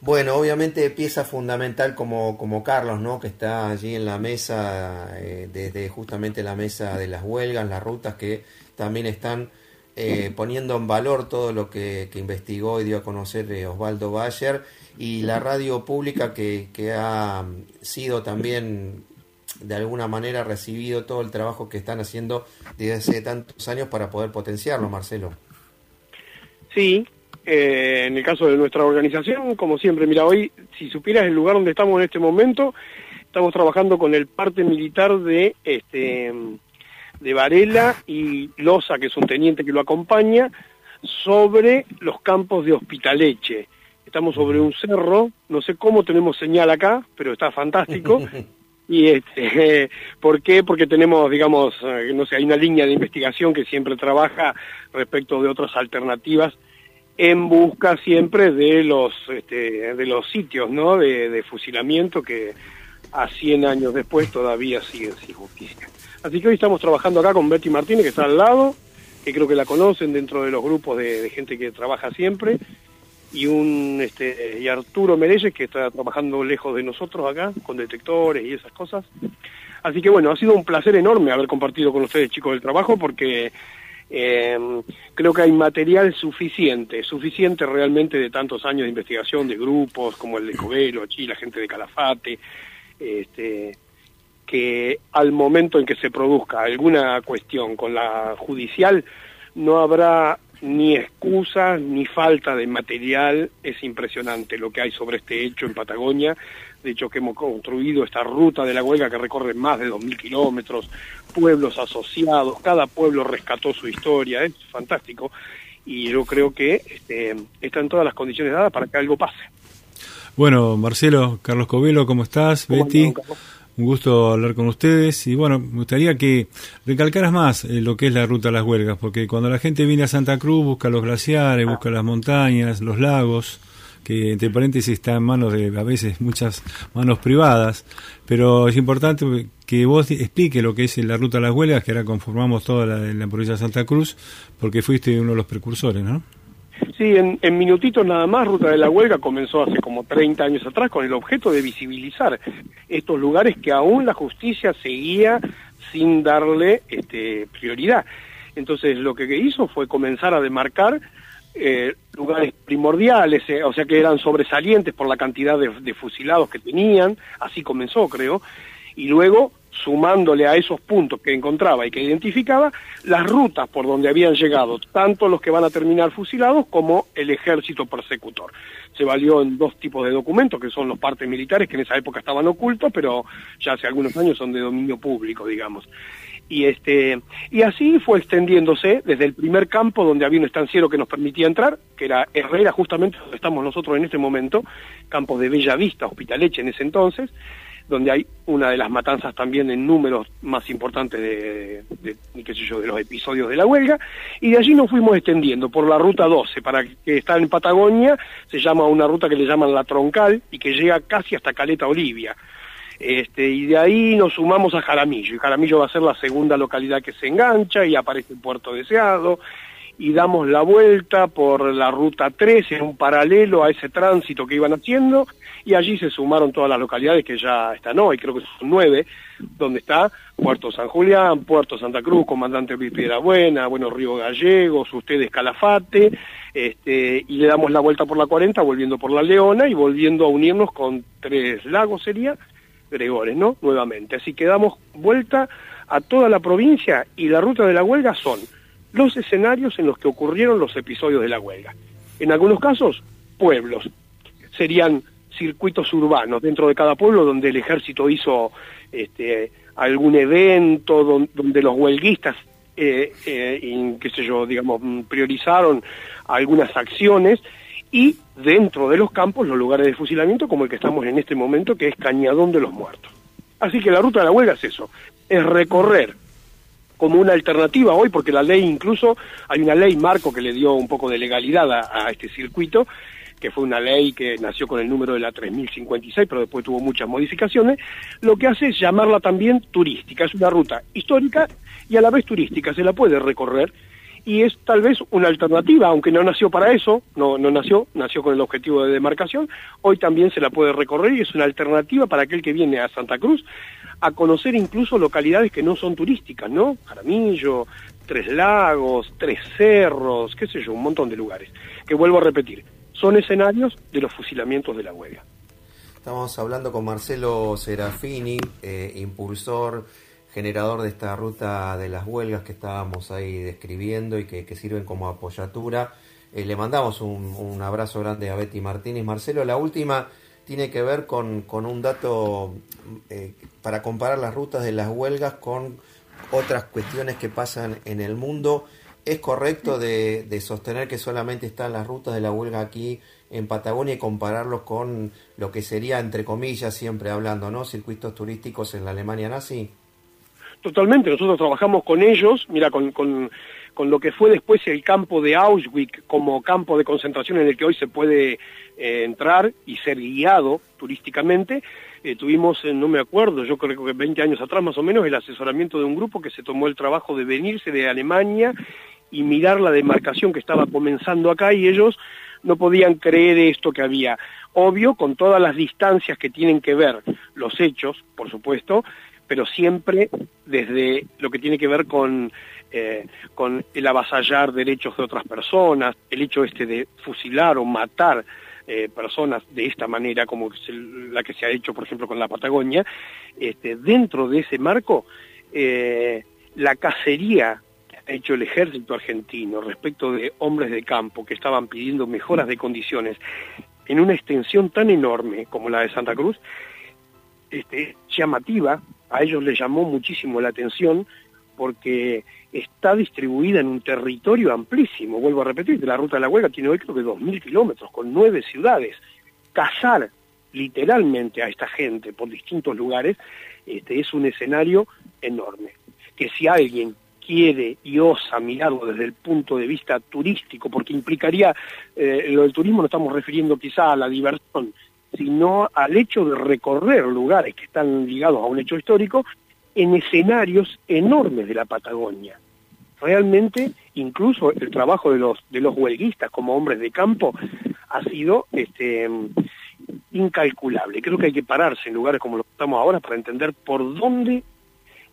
Bueno, obviamente pieza fundamental como, como Carlos, ¿no? Que está allí en la mesa, eh, desde justamente la mesa de las huelgas, las rutas que también están eh, poniendo en valor todo lo que, investigó y dio a conocer eh, Osvaldo Bayer y la radio pública que, ha sido también de alguna manera recibido todo el trabajo que están haciendo desde hace tantos años para poder potenciarlo, Marcelo. Sí, eh, en el caso de nuestra organización, como siempre, mira, hoy, si supieras el lugar donde estamos en este momento, estamos trabajando con el parte militar de este de Varela y Loza, que es un teniente que lo acompaña, sobre los campos de Hospitaleche. Estamos sobre un cerro, no sé cómo tenemos señal acá, pero está fantástico. *laughs* y este, *laughs* ¿por qué? Porque tenemos, digamos, eh, no sé, hay una línea de investigación que siempre trabaja respecto de otras alternativas en busca siempre de los este, de los sitios, ¿no? De, de fusilamiento que a 100 años después todavía siguen sin justicia. Así que hoy estamos trabajando acá con Betty Martínez, que está al lado, que creo que la conocen dentro de los grupos de, gente que trabaja siempre, y un este y Arturo Mereyes, que está trabajando lejos de nosotros acá, con detectores y esas cosas. Así que bueno, ha sido un placer enorme haber compartido con ustedes, chicos del trabajo, porque eh, creo que hay material suficiente, suficiente realmente de tantos años de investigación de grupos como el de Covelo, aquí la gente de Calafate, este, que al momento en que se produzca alguna cuestión con la judicial no habrá ni excusas ni falta de material. Es impresionante lo que hay sobre este hecho en Patagonia. De hecho, que hemos construido esta ruta de la huelga que recorre más de 2.000 kilómetros, pueblos asociados, cada pueblo rescató su historia, es fantástico. Y yo creo que este, están todas las condiciones dadas para que algo pase. Bueno, Marcelo, Carlos Covelo, ¿cómo estás? Betty, un gusto hablar con ustedes. Y bueno, me gustaría que recalcaras más eh, lo que es la ruta a las huelgas, porque cuando la gente viene a Santa Cruz busca los glaciares, busca las montañas, los lagos, que entre paréntesis está en manos de a veces muchas manos privadas, pero es importante que vos explique lo que es la ruta a las huelgas, que ahora conformamos toda la, la provincia de Santa Cruz, porque fuiste uno de los precursores, ¿no? Sí, en, minutitos nada más, Ruta de la Huelga comenzó hace como 30 años atrás con el objeto de visibilizar estos lugares que aún la justicia seguía sin darle este, prioridad. Entonces lo que hizo fue comenzar a demarcar eh, lugares primordiales, eh, o sea que eran sobresalientes por la cantidad de fusilados que tenían, así comenzó creo, y luego sumándole a esos puntos que encontraba y que identificaba, las rutas por donde habían llegado tanto los que van a terminar fusilados como el ejército persecutor. Se valió en dos tipos de documentos, que son los partes militares, que en esa época estaban ocultos, pero ya hace algunos años son de dominio público, digamos. Y, este, y así fue extendiéndose desde el primer campo donde había un estanciero que nos permitía entrar, que era Herrera, justamente donde estamos nosotros en este momento, campo de Bella Vista, Hospitaleche en ese entonces, donde hay una de las matanzas también en números más importantes de, qué sé yo, de los episodios de la huelga, y de allí nos fuimos extendiendo por la ruta 12, para que está en Patagonia, se llama una ruta que le llaman la troncal y que llega casi hasta Caleta Olivia. Este, y de ahí nos sumamos a Jaramillo, y Jaramillo va a ser la segunda localidad que se engancha y aparece en Puerto Deseado, y damos la vuelta por la ruta 3 en un paralelo a ese tránsito que iban haciendo y allí se sumaron todas las localidades que ya están hoy, creo que son nueve, donde está Puerto San Julián, Puerto Santa Cruz, Comandante Luis Buena, bueno, Río Gallegos, ustedes Calafate, este, y le damos la vuelta por la 40, volviendo por la Leona y volviendo a unirnos con Tres Lagos sería, Gregores, ¿no? Nuevamente. Así que damos vuelta a toda la provincia y la ruta de la huelga son los escenarios en los que ocurrieron los episodios de la huelga. En algunos casos, pueblos. Serían circuitos urbanos dentro de cada pueblo donde el ejército hizo este, algún evento, donde, los huelguistas, eh, eh, qué sé yo, digamos, priorizaron algunas acciones y dentro de los campos los lugares de fusilamiento como el que estamos en este momento, que es Cañadón de los Muertos. Así que la ruta de la huelga es eso, es recorrer como una alternativa hoy, porque la ley incluso, hay una ley marco que le dio un poco de legalidad a, este circuito, que fue una ley que nació con el número de la 3056, pero después tuvo muchas modificaciones, lo que hace es llamarla también turística. Es una ruta histórica y a la vez turística, se la puede recorrer y es tal vez una alternativa, aunque no nació para eso, no, no nació, nació con el objetivo de demarcación, hoy también se la puede recorrer y es una alternativa para aquel que viene a Santa Cruz a conocer incluso localidades que no son turísticas, ¿no? Jaramillo, Tres Lagos, Tres Cerros, qué sé yo, un montón de lugares. Que vuelvo a repetir, son escenarios de los fusilamientos de la huelga. Estamos hablando con Marcelo Serafini, eh, impulsor, generador de esta ruta de las huelgas que estábamos ahí describiendo y que, sirven como apoyatura. Eh, le mandamos un, abrazo grande a Betty Martínez. Marcelo, la última tiene que ver con, un dato eh, para comparar las rutas de las huelgas con otras cuestiones que pasan en el mundo. ¿Es correcto de, sostener que solamente están las rutas de la huelga aquí en Patagonia y compararlos con lo que sería, entre comillas, siempre hablando, ¿no? Circuitos turísticos en la Alemania nazi. Totalmente, nosotros trabajamos con ellos, mira, con, con, con lo que fue después el campo de Auschwitz como campo de concentración en el que hoy se puede eh, entrar y ser guiado turísticamente, eh, tuvimos, no me acuerdo, yo creo que 20 años atrás más o menos, el asesoramiento de un grupo que se tomó el trabajo de venirse de Alemania y mirar la demarcación que estaba comenzando acá y ellos no podían creer esto que había. Obvio, con todas las distancias que tienen que ver los hechos, por supuesto, pero siempre desde lo que tiene que ver con, eh, con el avasallar derechos de otras personas, el hecho este de fusilar o matar eh, personas de esta manera, como la que se ha hecho, por ejemplo, con la Patagonia, este, dentro de ese marco, eh, la cacería que ha hecho el ejército argentino respecto de hombres de campo que estaban pidiendo mejoras de condiciones en una extensión tan enorme como la de Santa Cruz, este, llamativa, a ellos les llamó muchísimo la atención porque está distribuida en un territorio amplísimo, vuelvo a repetir, la ruta de la huelga tiene hoy creo que 2.000 kilómetros, con nueve ciudades. Cazar literalmente a esta gente por distintos lugares este, es un escenario enorme. Que si alguien quiere y osa mirarlo desde el punto de vista turístico, porque implicaría, eh, lo del turismo no estamos refiriendo quizá a la diversión, sino al hecho de recorrer lugares que están ligados a un hecho histórico en escenarios enormes de la Patagonia. Realmente, incluso el trabajo de los, de los huelguistas como hombres de campo ha sido este, incalculable. Creo que hay que pararse en lugares como los que estamos ahora para entender por dónde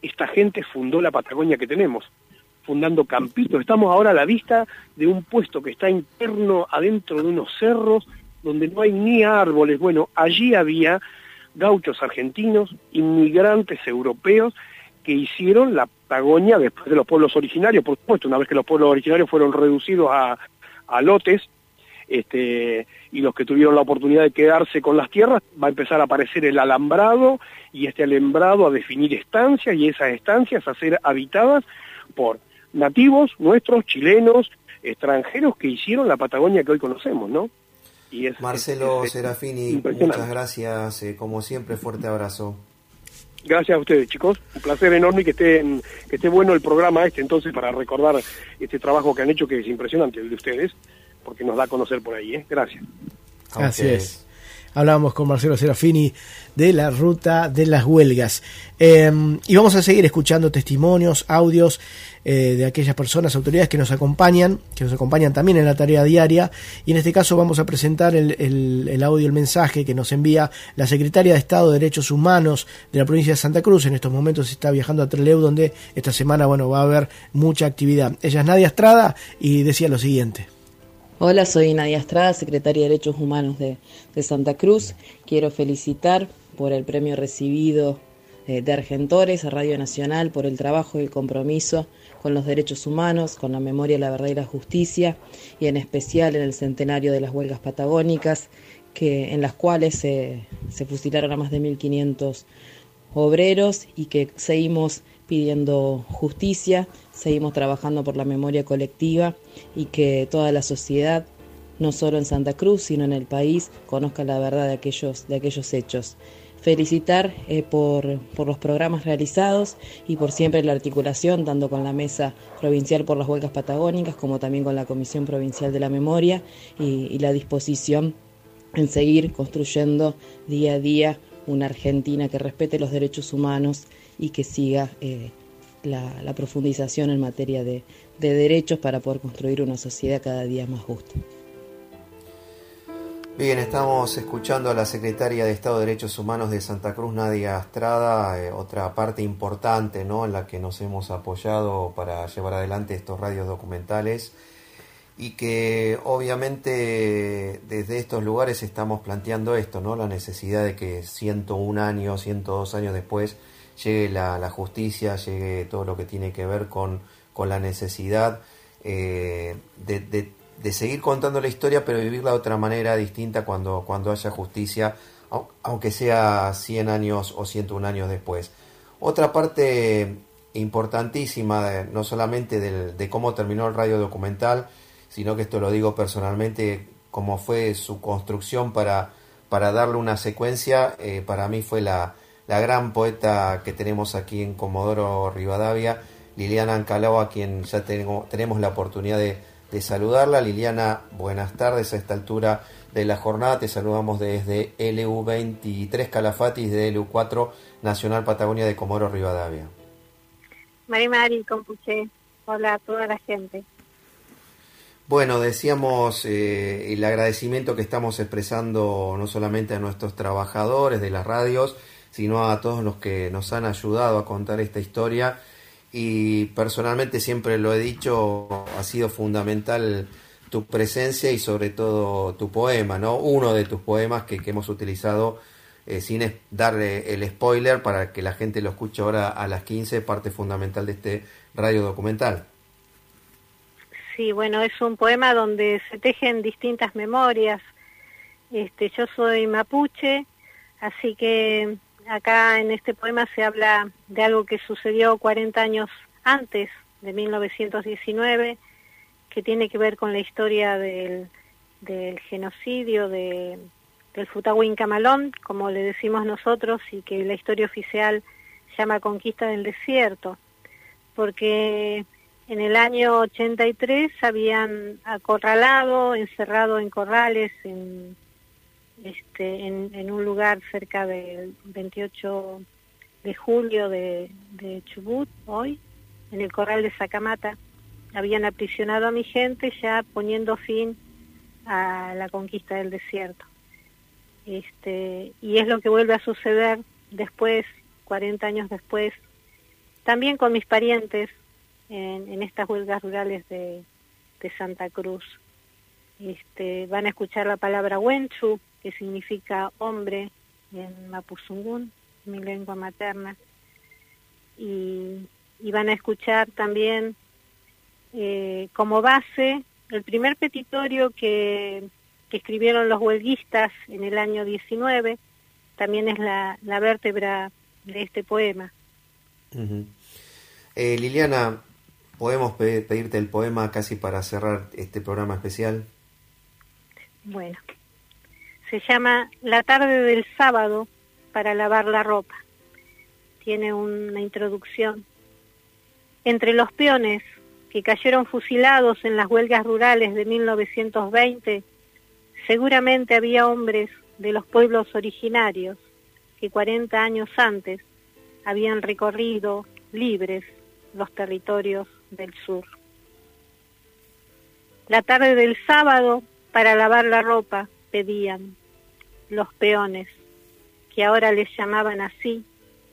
esta gente fundó la Patagonia que tenemos, fundando campitos. Estamos ahora a la vista de un puesto que está interno adentro de unos cerros donde no hay ni árboles. Bueno, allí había gauchos argentinos, inmigrantes europeos que hicieron la Patagonia después de los pueblos originarios, por supuesto, una vez que los pueblos originarios fueron reducidos a, lotes, este, y los que tuvieron la oportunidad de quedarse con las tierras, va a empezar a aparecer el alambrado y este alambrado a definir estancias y esas estancias a ser habitadas por nativos nuestros, chilenos, extranjeros que hicieron la Patagonia que hoy conocemos, ¿no? Marcelo Serafini, muchas gracias, eh, como siempre, fuerte abrazo. Gracias a ustedes, chicos. Un placer enorme que esté, que esté bueno el programa este, entonces, para recordar este trabajo que han hecho, que es impresionante, el de ustedes, porque nos da a conocer por ahí. ¿eh? Gracias. Así es. Hablábamos con Marcelo Serafini de la ruta de las huelgas. Em, y vamos a seguir escuchando testimonios, audios eh, de aquellas personas, autoridades que nos acompañan, que nos acompañan también en la tarea diaria. Y en este caso vamos a presentar el, el, audio, el mensaje que nos envía la secretaria de Estado de Derechos Humanos de la provincia de Santa Cruz. En estos momentos está viajando a Trelew, donde esta semana bueno, va a haber mucha actividad. Ella es Nadia Estrada y decía lo siguiente. Hola, soy Nadia Estrada, secretaria de Derechos Humanos de, de Santa Cruz. Quiero felicitar por el premio recibido eh, de Argentores a Radio Nacional por el trabajo y el compromiso con los derechos humanos, con la memoria, la verdad y la justicia, y en especial en el centenario de las huelgas patagónicas, que, en las cuales se, se fusilaron a más de 1.500 obreros y que seguimos pidiendo justicia, seguimos trabajando por la memoria colectiva y que toda la sociedad, no solo en Santa Cruz, sino en el país, conozca la verdad de aquellos, de aquellos hechos felicitar eh, por, por, los programas realizados y por siempre la articulación, tanto con la Mesa Provincial por las Huelgas Patagónicas como también con la Comisión Provincial de la Memoria y, la disposición en seguir construyendo día a día una Argentina que respete los derechos humanos y que siga eh, la, la, profundización en materia de derechos para poder construir una sociedad cada día más justa. Bien, estamos escuchando a la secretaria de Estado de Derechos Humanos de Santa Cruz, Nadia Estrada, eh, otra parte importante ¿no? en la que nos hemos apoyado para llevar adelante estos radios documentales y que obviamente desde estos lugares estamos planteando esto, ¿no? la necesidad de que 101 años, 102 años después llegue la, justicia, llegue todo lo que tiene que ver con, con la necesidad eh, de, de de seguir contando la historia, pero vivirla de otra manera distinta cuando, cuando haya justicia, aunque sea 100 años o 101 años después. Otra parte importantísima, no solamente de cómo terminó el radio documental, sino que esto lo digo personalmente, cómo fue su construcción para, para darle una secuencia, eh, para mí fue la, la gran poeta que tenemos aquí en Comodoro Rivadavia, Liliana Ancalao, a quien ya tengo, tenemos la oportunidad de, de saludarla. Liliana, buenas tardes a esta altura de la jornada. Te saludamos desde LU23 Calafati y de LU4 Nacional Patagonia de Comoro Rivadavia. Mari Mari, Compuche. Hola a toda la gente. Bueno, decíamos eh, el agradecimiento que estamos expresando no solamente a nuestros trabajadores de las radios, sino a todos los que nos han ayudado a contar esta historia. Y personalmente siempre lo he dicho, ha sido fundamental tu presencia y sobre todo tu poema, ¿no? Uno de tus poemas que, hemos utilizado eh, sin darle el spoiler para que la gente lo escuche ahora a las 15, parte fundamental de este radio documental. Sí, bueno, es un poema donde se tejen distintas memorias. Este, yo soy mapuche, así que acá en este poema se habla de algo que sucedió 40 años antes de 1919, que tiene que ver con la historia del, genocidio de, del Futahuín Camalón, como le decimos nosotros, y que la historia oficial llama Conquista del Desierto, porque en el año 83 habían acorralado, encerrado en corrales en, este, en, un lugar cerca del 28 de julio de, Chubut, hoy, en el corral de Sacamata. Habían aprisionado a mi gente ya poniendo fin a la conquista del desierto. Este, y es lo que vuelve a suceder después, 40 años después, también con mis parientes, en, estas huelgas rurales de, Santa Cruz. Este, van a escuchar la palabra Wenchu, que significa hombre en Mapuzungún, mi lengua materna. Y, van a escuchar también eh, como base el primer petitorio que, escribieron los huelguistas en el año 19, también es la, vértebra de este poema. Eh, Liliana, ¿Podemos pedirte el poema casi para cerrar este programa especial? Bueno, se llama La tarde del sábado para lavar la ropa. Tiene una introducción. Entre los peones que cayeron fusilados en las huelgas rurales de 1920, seguramente había hombres de los pueblos originarios que 40 años antes habían recorrido libres los territorios del sur. La tarde del sábado, para lavar la ropa, pedían los peones, que ahora les llamaban así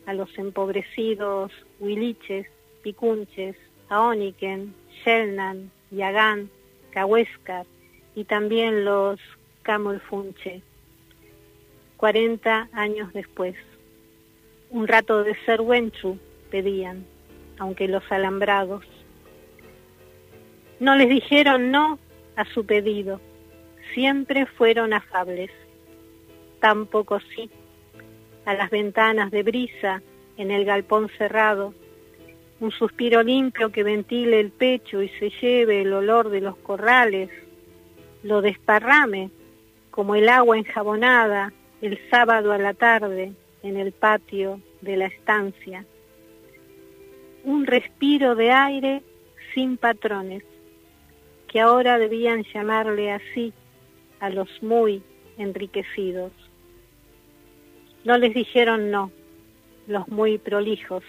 a los empobrecidos huiliches, picunches, aoniken, shelnan, yagán, cahuéscar y también los camolfunche. Cuarenta años después, un rato de ser wenchu pedían, aunque los alambrados no les dijeron no a su pedido, siempre fueron afables. Tampoco sí, a las ventanas de brisa en el galpón cerrado, un suspiro limpio que ventile el pecho y se lleve el olor de los corrales, lo desparrame como el agua enjabonada el sábado a la tarde en el patio de la estancia. Un respiro de aire sin patrones que ahora debían llamarle así a los muy enriquecidos. No les dijeron no, los muy prolijos.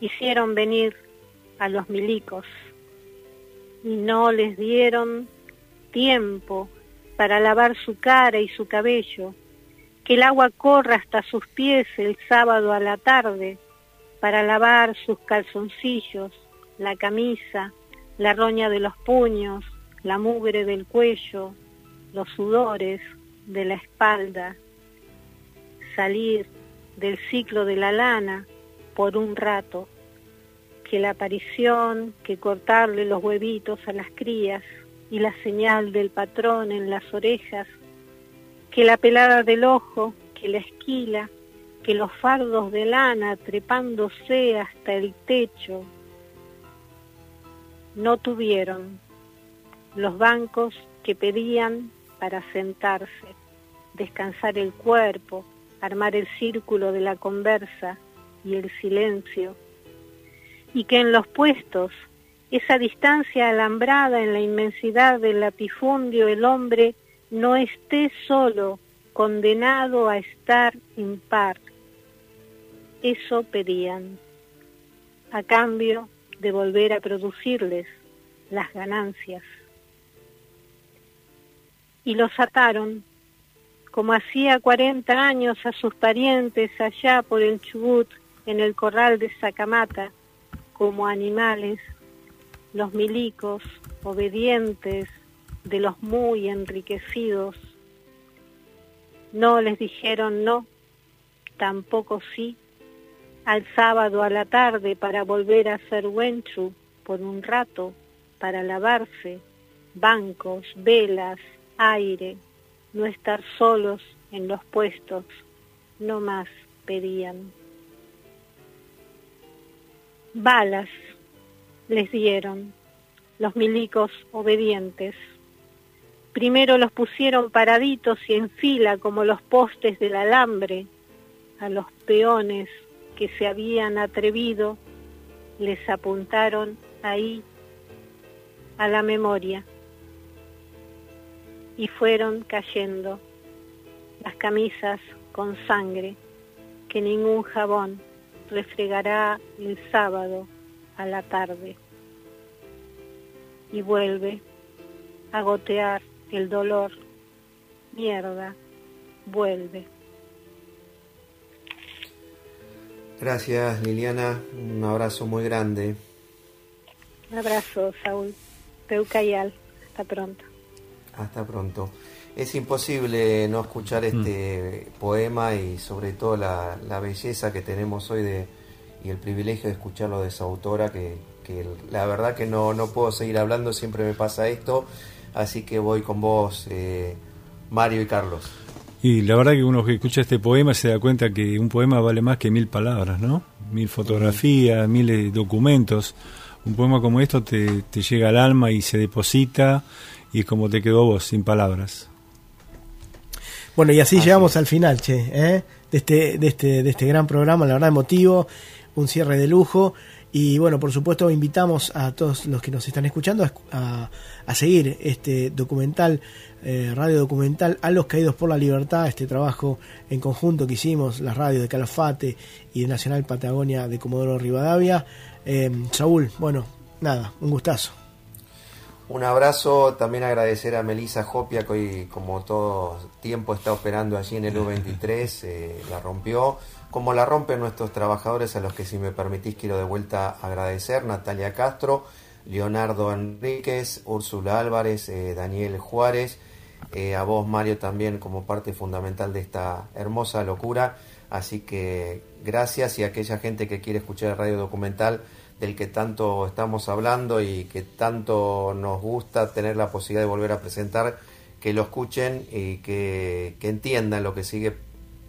Hicieron venir a los milicos. Y no les dieron tiempo para lavar su cara y su cabello, que el agua corra hasta sus pies el sábado a la tarde para lavar sus calzoncillos, la camisa, la roña de los puños, la mugre del cuello, los sudores de la espalda, salir del ciclo de la lana por un rato, que la aparición, que cortarle los huevitos a las crías y la señal del patrón en las orejas, que la pelada del ojo, que la esquila, que los fardos de lana trepándose hasta el techo, no tuvieron los bancos que pedían para sentarse, descansar el cuerpo, armar el círculo de la conversa y el silencio. y que en los puestos, esa distancia alambrada en la inmensidad del latifundio, el hombre no esté solo, condenado a estar impar. Eso pedían, a cambio de volver a producirles las ganancias. Y los ataron, como hacía 40 años a sus parientes allá por el Chubut, en el corral de Sacamata, como animales, los milicos, obedientes de los muy enriquecidos, no les dijeron no, tampoco sí, al sábado a la tarde para volver a hacer wenchu por un rato, para lavarse, bancos, velas, aire, no estar solos en los puestos, no más pedían. Balas les dieron los milicos obedientes. Primero los pusieron paraditos y en fila como los postes del alambre. A los peones que se habían atrevido les apuntaron ahí a la memoria y fueron cayendo las camisas con sangre que ningún jabón refregará el sábado a la tarde y vuelve a gotear el dolor. Mierda, vuelve. Gracias Liliana, un abrazo muy grande. Un abrazo Saúl, Peucayal, hasta pronto. Hasta pronto. Es imposible no escuchar este mm. poema y sobre todo la, la, belleza que tenemos hoy de, y el privilegio de escucharlo de esa autora que, que la verdad que no, no puedo seguir hablando, siempre me pasa esto Así que voy con vos, eh, Mario y Carlos. Y la verdad que uno que escucha este poema se da cuenta que un poema vale más que mil palabras, ¿no? Mil fotografías, mil documentos. Un poema como esto te, te llega al alma y se deposita y es como te quedó vos, sin palabras. Bueno, y así llegamos al final, che, ¿eh? de, este, de, este, de este gran programa, la verdad emotivo, un cierre de lujo. Y bueno, por supuesto, invitamos a todos los que nos están escuchando a, seguir este documental, eh, radio documental, a los caídos por la libertad, este trabajo en conjunto que hicimos, las radios de Calafate y de Nacional Patagonia de Comodoro Rivadavia. Eh, Saúl, bueno, nada, un gustazo. Un abrazo, también agradecer a Melisa Jopia, que hoy, como todo tiempo, está operando allí en el U23, *laughs* eh, la rompió. Como la rompen nuestros trabajadores a los que si me permitís quiero de vuelta agradecer, Natalia Castro, Leonardo Enríquez, Úrsula Álvarez, eh, Daniel Juárez, eh, a vos Mario también como parte fundamental de esta hermosa locura, así que gracias y a aquella gente que quiere escuchar el radio documental del que tanto estamos hablando y que tanto nos gusta tener la posibilidad de volver a presentar, que lo escuchen y que, que entiendan lo que sigue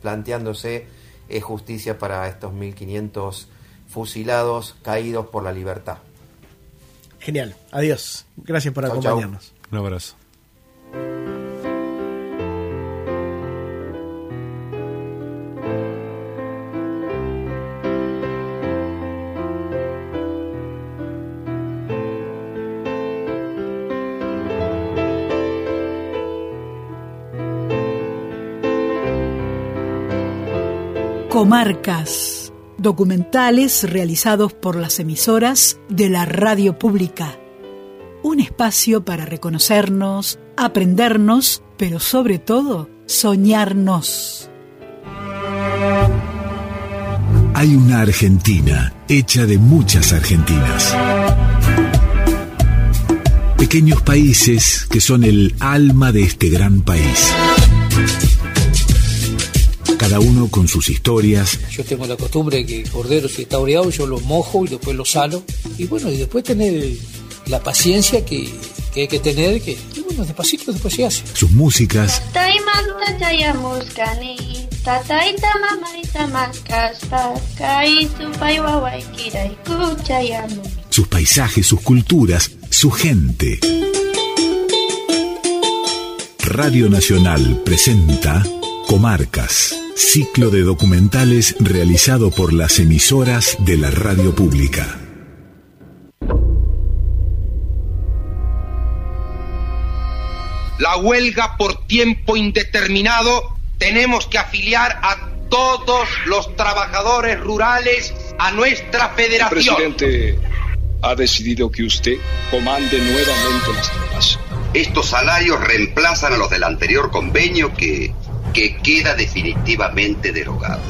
planteándose es justicia para estos 1500 fusilados caídos por la libertad. Genial, adiós. Gracias por acompañarnos. Un abrazo. Comarcas, documentales realizados por las emisoras de la radio pública. Un espacio para reconocernos, aprendernos, pero sobre todo, soñarnos. Hay una Argentina hecha de muchas Argentinas. Pequeños países que son el alma de este gran país cada uno con sus historias. Yo tengo la costumbre de que el cordero si está oreado yo lo mojo y después lo salo. Y bueno, y después tener la paciencia que, hay que tener, que y bueno, despacito después se hace. Sus músicas. Sus paisajes, sus culturas, su gente. Radio Nacional presenta Comarcas ciclo de documentales realizado por las emisoras de la radio pública. La huelga por tiempo indeterminado tenemos que afiliar a todos los trabajadores rurales a nuestra federación. El presidente ha decidido que usted comande nuevamente las tropas. Estos salarios reemplazan a los del anterior convenio que que queda definitivamente derogado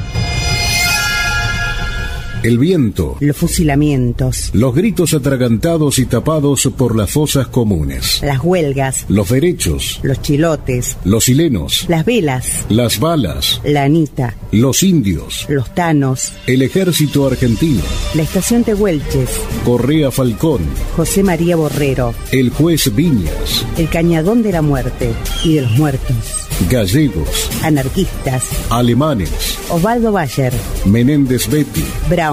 el viento, los fusilamientos, los gritos atragantados y tapados por las fosas comunes, las huelgas, los derechos, los chilotes, los silenos, las velas, las balas, la anita, los indios, los tanos, el ejército argentino, la estación Tehuelches, Correa Falcón, José María Borrero, el juez Viñas, el cañadón de la muerte y de los muertos, gallegos, anarquistas, alemanes, Osvaldo Bayer, Menéndez Betty, Brown,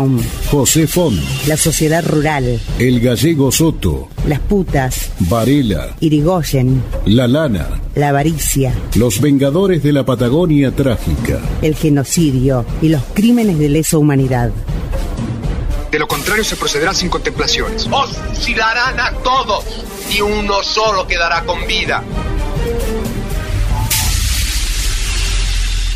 José Font, La Sociedad Rural, El Gallego Soto, Las Putas, Varela, Irigoyen, La Lana, La Avaricia, Los Vengadores de la Patagonia Trágica, el genocidio y los crímenes de lesa humanidad. De lo contrario se procederá sin contemplaciones. Os fusilarán a todos y uno solo quedará con vida.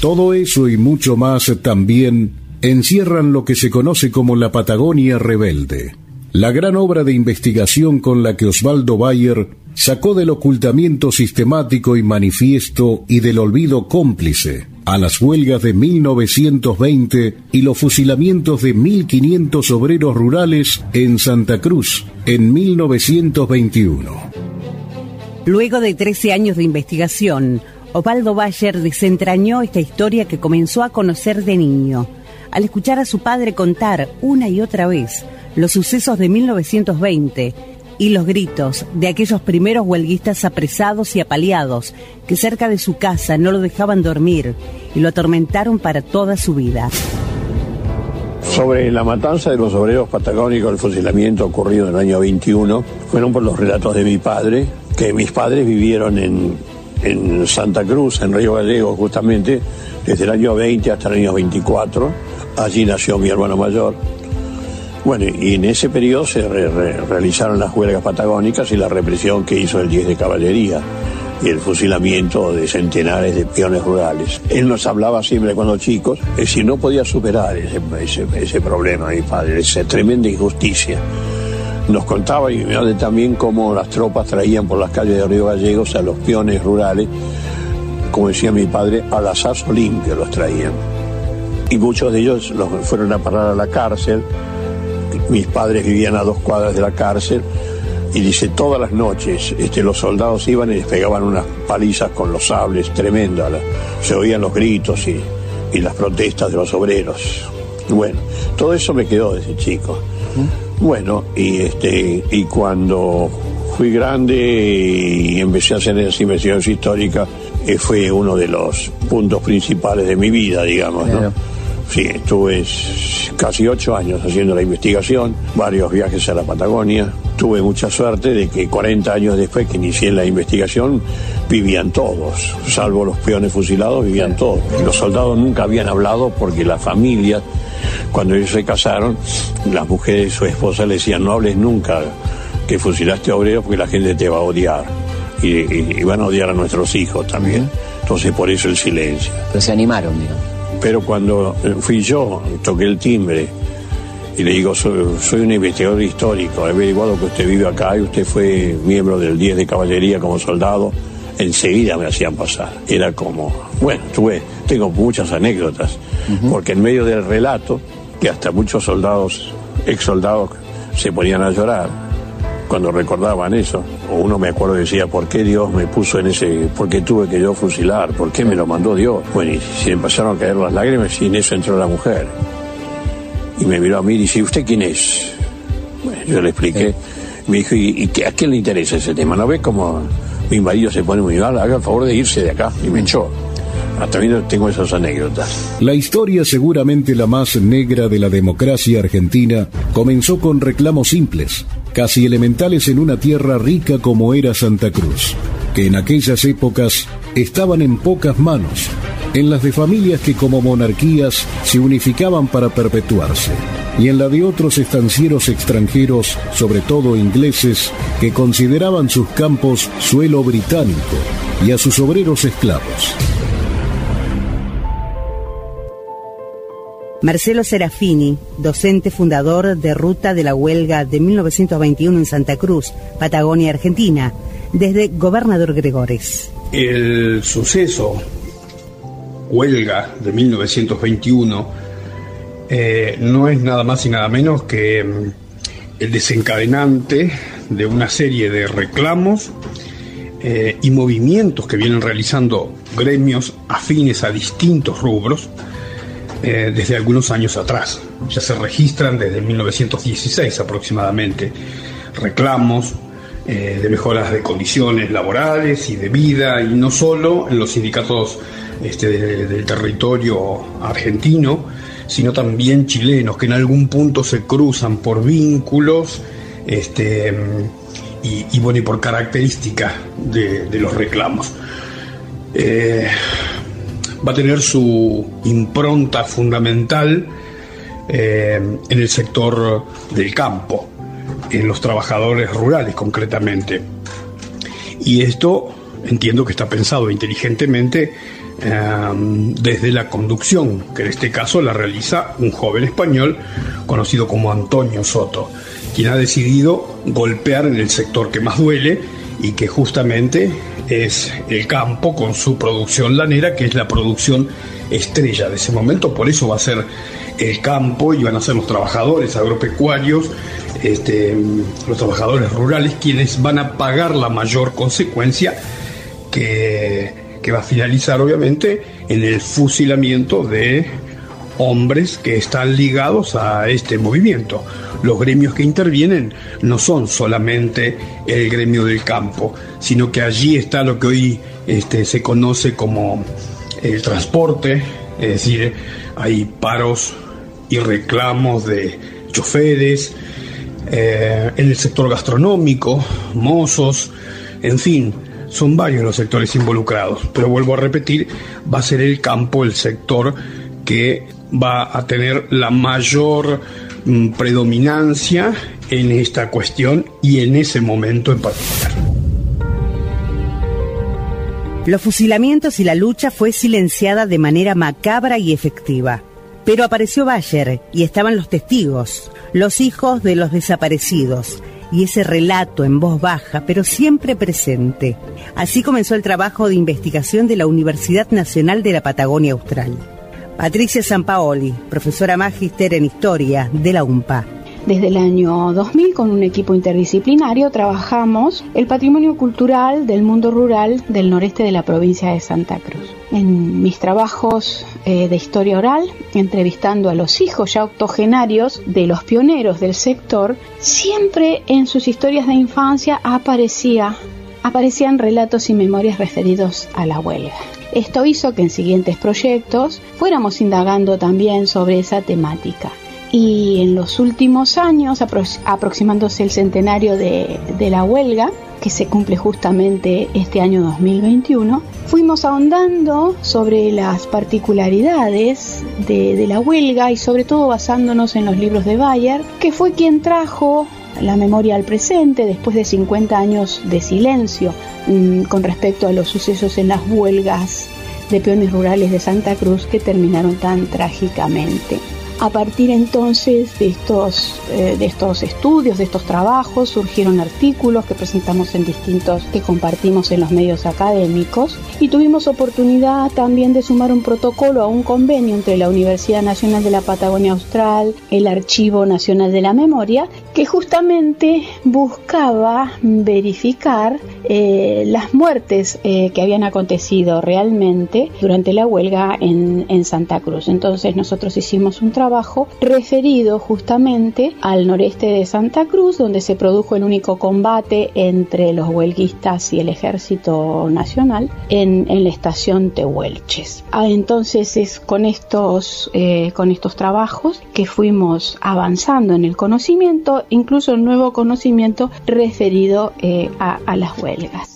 Todo eso y mucho más también encierran lo que se conoce como la Patagonia Rebelde, la gran obra de investigación con la que Osvaldo Bayer sacó del ocultamiento sistemático y manifiesto y del olvido cómplice a las huelgas de 1920 y los fusilamientos de 1.500 obreros rurales en Santa Cruz en 1921. Luego de 13 años de investigación, Osvaldo Bayer desentrañó esta historia que comenzó a conocer de niño al escuchar a su padre contar una y otra vez los sucesos de 1920 y los gritos de aquellos primeros huelguistas apresados y apaleados que cerca de su casa no lo dejaban dormir y lo atormentaron para toda su vida. Sobre la matanza de los obreros patagónicos, el fusilamiento ocurrido en el año 21, fueron por los relatos de mi padre, que mis padres vivieron en, en Santa Cruz, en Río Gallego justamente, desde el año 20 hasta el año 24 Allí nació mi hermano mayor. Bueno, y en ese periodo se realizaron las huelgas patagónicas y la represión que hizo el 10 de caballería y el fusilamiento de centenares de peones rurales. Él nos hablaba siempre cuando chicos, es decir, no podía superar ese, ese, problema, mi padre, esa tremenda injusticia. Nos contaba y también cómo las tropas traían por las calles de Río Gallegos a los peones rurales, como decía mi padre, al asazo limpio los traían y muchos de ellos los fueron a parar a la cárcel. Mis padres vivían a dos cuadras de la cárcel y dice todas las noches este, los soldados iban y les pegaban unas palizas con los sables tremendas. Se oían los gritos y, y las protestas de los obreros. Bueno, todo eso me quedó desde chico. Bueno, y este y cuando fui grande y empecé a hacer esa investigación histórica, eh, fue uno de los puntos principales de mi vida, digamos, ¿no? Sí, estuve casi ocho años haciendo la investigación, varios viajes a la Patagonia. Tuve mucha suerte de que 40 años después que inicié la investigación vivían todos, salvo los peones fusilados, vivían todos. Los soldados nunca habían hablado porque la familia, cuando ellos se casaron, las mujeres, su esposa le decían, no hables nunca que fusilaste a obreros porque la gente te va a odiar. Y, van a odiar a nuestros hijos también. Entonces por eso el silencio. Pero se animaron, digamos. Pero cuando fui yo, toqué el timbre y le digo, soy, un investigador histórico, he averiguado que usted vive acá y usted fue miembro del 10 de caballería como soldado, enseguida me hacían pasar. Era como, bueno, tuve, tengo muchas anécdotas, porque en medio del relato, que hasta muchos soldados, ex soldados, se ponían a llorar, cuando recordaban eso. O uno me acuerdo decía, ¿por qué Dios me puso en ese, por qué tuve que yo fusilar? ¿Por qué me lo mandó Dios? Bueno, y se empezaron a caer las lágrimas y en eso entró la mujer. Y me miró a mí y dice, ¿usted quién es? Bueno, yo le expliqué. Me dijo, ¿y, a quién le interesa ese tema? ¿No ves cómo mi marido se pone muy mal? Haga el favor de irse de acá. Y me echó. Hasta ahí tengo esas anécdotas. La historia, seguramente la más negra de la democracia argentina, comenzó con reclamos simples, casi elementales en una tierra rica como era Santa Cruz, que en aquellas épocas estaban en pocas manos, en las de familias que como monarquías se unificaban para perpetuarse, y en la de otros estancieros extranjeros, sobre todo ingleses, que consideraban sus campos suelo británico y a sus obreros esclavos. Marcelo Serafini, docente fundador de Ruta de la Huelga de 1921 en Santa Cruz, Patagonia, Argentina, desde Gobernador Gregores. El suceso huelga de 1921 eh, no es nada más y nada menos que mm, el desencadenante de una serie de reclamos eh, y movimientos que vienen realizando gremios afines a distintos rubros eh, desde algunos años atrás. Ya se registran desde 1916 aproximadamente reclamos eh, de mejoras de condiciones laborales y de vida, y no solo en los sindicatos este, del territorio argentino, sino también chilenos, que en algún punto se cruzan por vínculos este, y, bueno, y por características de, los reclamos. Eh, va a tener su impronta fundamental eh, en el sector del campo, en los trabajadores rurales concretamente. Y esto entiendo que está pensado inteligentemente eh, desde la conducción, que en este caso la realiza un joven español conocido como Antonio Soto, quien ha decidido golpear en el sector que más duele y que justamente es el campo con su producción lanera, que es la producción estrella de ese momento, por eso va a ser el campo y van a ser los trabajadores agropecuarios, este, los trabajadores rurales, quienes van a pagar la mayor consecuencia que, que va a finalizar obviamente en el fusilamiento de hombres que están ligados a este movimiento. Los gremios que intervienen no son solamente el gremio del campo, sino que allí está lo que hoy este, se conoce como el transporte, es decir, hay paros y reclamos de choferes, eh, en el sector gastronómico, mozos, en fin, son varios los sectores involucrados, pero vuelvo a repetir, va a ser el campo el sector que va a tener la mayor mm, predominancia en esta cuestión y en ese momento en particular. Los fusilamientos y la lucha fue silenciada de manera macabra y efectiva. Pero apareció Bayer y estaban los testigos, los hijos de los desaparecidos, y ese relato en voz baja, pero siempre presente. Así comenzó el trabajo de investigación de la Universidad Nacional de la Patagonia Austral. Patricia Sampaoli, profesora magíster en Historia de la UMPA. Desde el año 2000, con un equipo interdisciplinario, trabajamos el patrimonio cultural del mundo rural del noreste de la provincia de Santa Cruz. En mis trabajos eh, de historia oral, entrevistando a los hijos ya octogenarios de los pioneros del sector, siempre en sus historias de infancia aparecía, aparecían relatos y memorias referidos a la huelga. Esto hizo que en siguientes proyectos fuéramos indagando también sobre esa temática. Y en los últimos años, aproximándose el centenario de, la huelga, que se cumple justamente este año 2021, fuimos ahondando sobre las particularidades de, de, la huelga y sobre todo basándonos en los libros de Bayer, que fue quien trajo la memoria al presente después de 50 años de silencio mm, con respecto a los sucesos en las huelgas de peones rurales de Santa Cruz que terminaron tan trágicamente. A partir entonces de estos, eh, de estos estudios, de estos trabajos, surgieron artículos que presentamos en distintos, que compartimos en los medios académicos y tuvimos oportunidad también de sumar un protocolo a un convenio entre la Universidad Nacional de la Patagonia Austral, el Archivo Nacional de la Memoria, que justamente buscaba verificar eh, las muertes eh, que habían acontecido realmente durante la huelga en, en Santa Cruz. Entonces nosotros hicimos un trabajo referido justamente al noreste de Santa Cruz, donde se produjo el único combate entre los huelguistas y el ejército nacional en, la estación Tehuelches. Ah, entonces es con estos, eh, con estos trabajos que fuimos avanzando en el conocimiento, incluso el nuevo conocimiento referido eh, a las huelgas.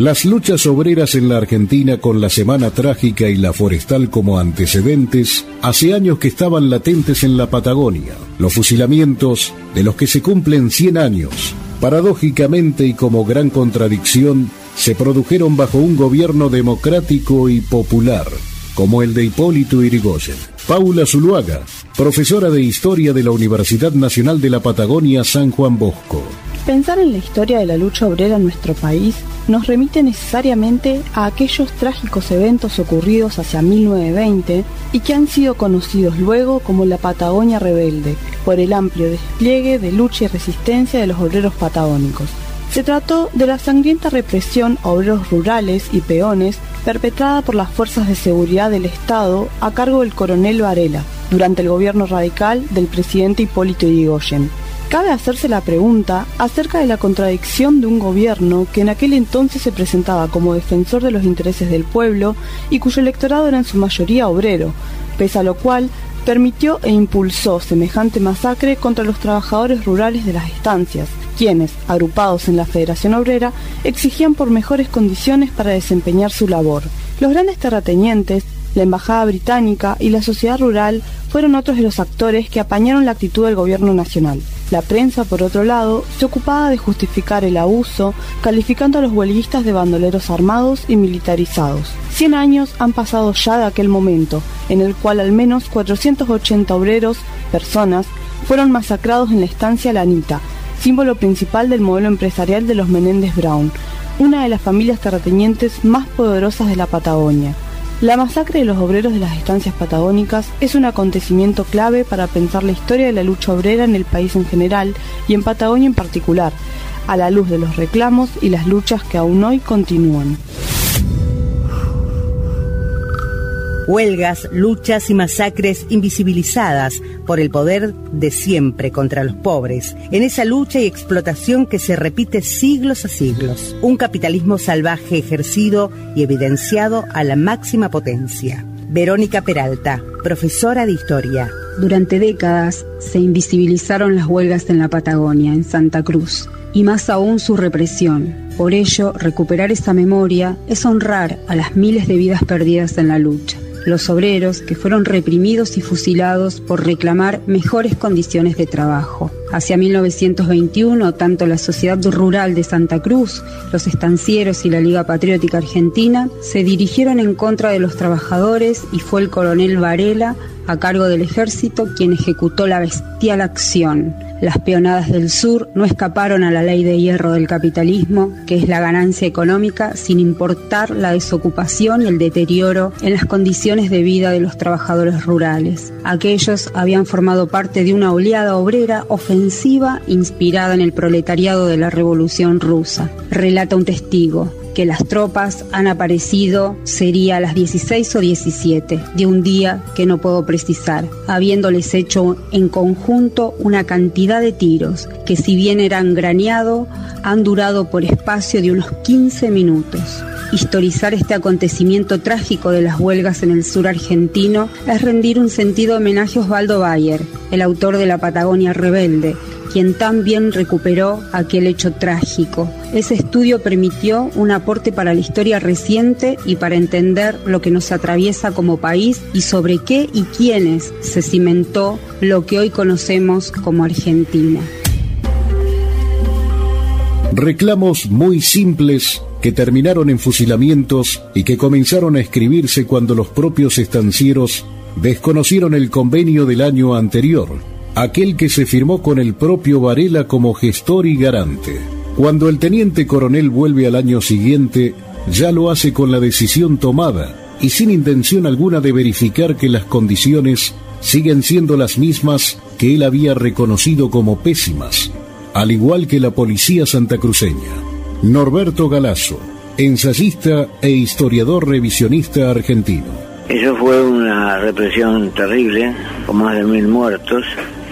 Las luchas obreras en la Argentina con la Semana Trágica y la Forestal como antecedentes, hace años que estaban latentes en la Patagonia. Los fusilamientos, de los que se cumplen 100 años, paradójicamente y como gran contradicción, se produjeron bajo un gobierno democrático y popular, como el de Hipólito Irigoyen. Paula Zuluaga, profesora de Historia de la Universidad Nacional de la Patagonia San Juan Bosco. Pensar en la historia de la lucha obrera en nuestro país nos remite necesariamente a aquellos trágicos eventos ocurridos hacia 1920 y que han sido conocidos luego como la Patagonia Rebelde, por el amplio despliegue de lucha y resistencia de los obreros patagónicos. Se trató de la sangrienta represión a obreros rurales y peones perpetrada por las fuerzas de seguridad del Estado a cargo del coronel Varela durante el gobierno radical del presidente Hipólito Yrigoyen. Cabe hacerse la pregunta acerca de la contradicción de un gobierno que en aquel entonces se presentaba como defensor de los intereses del pueblo y cuyo electorado era en su mayoría obrero, pese a lo cual permitió e impulsó semejante masacre contra los trabajadores rurales de las estancias, quienes, agrupados en la Federación Obrera, exigían por mejores condiciones para desempeñar su labor. Los grandes terratenientes, la Embajada Británica y la sociedad rural fueron otros de los actores que apañaron la actitud del gobierno nacional. La prensa, por otro lado, se ocupaba de justificar el abuso, calificando a los huelguistas de bandoleros armados y militarizados. Cien años han pasado ya de aquel momento, en el cual al menos 480 obreros, personas, fueron masacrados en la estancia Lanita, símbolo principal del modelo empresarial de los Menéndez Brown, una de las familias terratenientes más poderosas de la Patagonia. La masacre de los obreros de las estancias patagónicas es un acontecimiento clave para pensar la historia de la lucha obrera en el país en general y en Patagonia en particular, a la luz de los reclamos y las luchas que aún hoy continúan. Huelgas, luchas y masacres invisibilizadas por el poder de siempre contra los pobres, en esa lucha y explotación que se repite siglos a siglos, un capitalismo salvaje ejercido y evidenciado a la máxima potencia. Verónica Peralta, profesora de historia. Durante décadas se invisibilizaron las huelgas en la Patagonia, en Santa Cruz, y más aún su represión. Por ello, recuperar esa memoria es honrar a las miles de vidas perdidas en la lucha los obreros que fueron reprimidos y fusilados por reclamar mejores condiciones de trabajo. Hacia 1921, tanto la Sociedad Rural de Santa Cruz, los estancieros y la Liga Patriótica Argentina se dirigieron en contra de los trabajadores y fue el coronel Varela a cargo del ejército quien ejecutó la bestial acción. Las peonadas del sur no escaparon a la ley de hierro del capitalismo, que es la ganancia económica sin importar la desocupación y el deterioro en las condiciones de vida de los trabajadores rurales. Aquellos habían formado parte de una oleada obrera inspirada en el proletariado de la Revolución Rusa. Relata un testigo que las tropas han aparecido sería a las 16 o 17 de un día que no puedo precisar, habiéndoles hecho en conjunto una cantidad de tiros que si bien eran graneado, han durado por espacio de unos 15 minutos. Historizar este acontecimiento trágico de las huelgas en el sur argentino es rendir un sentido homenaje a Osvaldo Bayer, el autor de La Patagonia Rebelde, quien también recuperó aquel hecho trágico. Ese estudio permitió un aporte para la historia reciente y para entender lo que nos atraviesa como país y sobre qué y quiénes se cimentó lo que hoy conocemos como Argentina. Reclamos muy simples que terminaron en fusilamientos y que comenzaron a escribirse cuando los propios estancieros desconocieron el convenio del año anterior aquel que se firmó con el propio Varela como gestor y garante. Cuando el teniente coronel vuelve al año siguiente, ya lo hace con la decisión tomada y sin intención alguna de verificar que las condiciones siguen siendo las mismas que él había reconocido como pésimas, al igual que la policía santacruceña. Norberto Galazo, ensayista e historiador revisionista argentino. Eso fue una represión terrible, con más de mil muertos,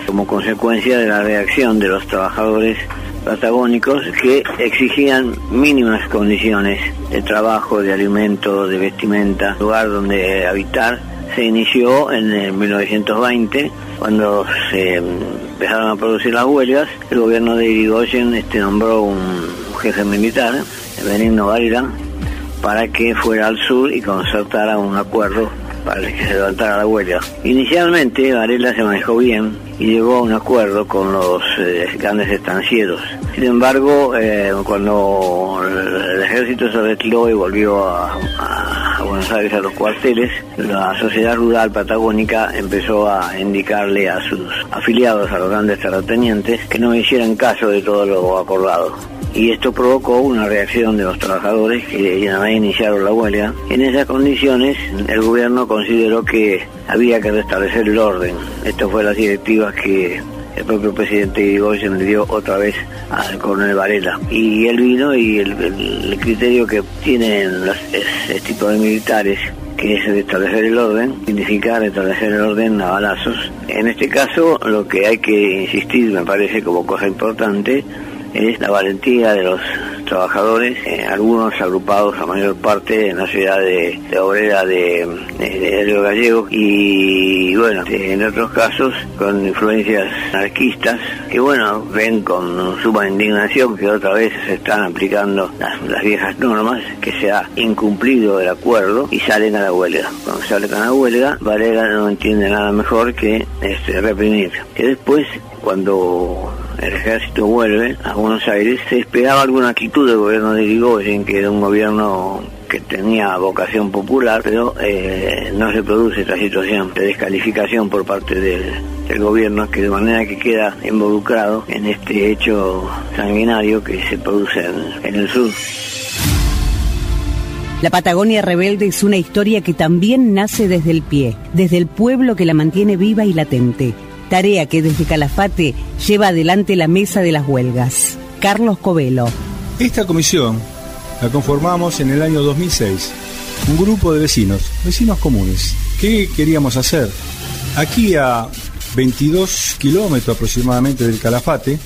como consecuencia de la reacción de los trabajadores patagónicos que exigían mínimas condiciones de trabajo, de alimento, de vestimenta, lugar donde habitar. Se inició en el 1920 cuando se empezaron a producir las huelgas. El gobierno de Irigoyen este, nombró un jefe militar, Benigno Varela, para que fuera al sur y concertara un acuerdo para que se levantara la huelga. Inicialmente Varela se manejó bien, y llegó a un acuerdo con los eh, grandes estancieros. Sin embargo, eh, cuando el ejército se retiró y volvió a, Buenos Aires a los cuarteles, la sociedad rural patagónica empezó a indicarle a sus afiliados, a los grandes terratenientes, que no hicieran caso de todo lo acordado y esto provocó una reacción de los trabajadores que ya iniciaron la huelga. En esas condiciones el gobierno consideró que había que restablecer el orden. Esto fue las directivas que el propio presidente Irigoyen le dio otra vez al coronel Varela. Y él vino y el, criterio que tienen los, este de militares que es establecer el orden, significa establecer el orden a balazos. En este caso, lo que hay que insistir, me parece como cosa importante, es la valentía de los trabajadores, eh, algunos agrupados a mayor parte en la ciudad de, obrera de, de, Gallego y bueno, en otros casos con influencias anarquistas que bueno, ven con suma indignación que otra vez se están aplicando las, viejas normas, que se ha incumplido el acuerdo y salen a la huelga. Cuando salen a la huelga, Valera no entiende nada mejor que este, reprimir. Que después, cuando el ejército vuelve a Buenos Aires, se esperaba alguna actitud del gobierno de Irigoyen, que era un gobierno que tenía vocación popular, pero eh, no se produce esta situación de descalificación por parte del, gobierno, que de manera que queda involucrado en este hecho sanguinario que se produce en el sur. La Patagonia Rebelde es una historia que también nace desde el pie, desde el pueblo que la mantiene viva y latente tarea que desde Calafate lleva adelante la mesa de las huelgas. Carlos Covelo. Esta comisión la conformamos en el año 2006. Un grupo de vecinos, vecinos comunes. ¿Qué queríamos hacer? Aquí a 22 kilómetros aproximadamente del Calafate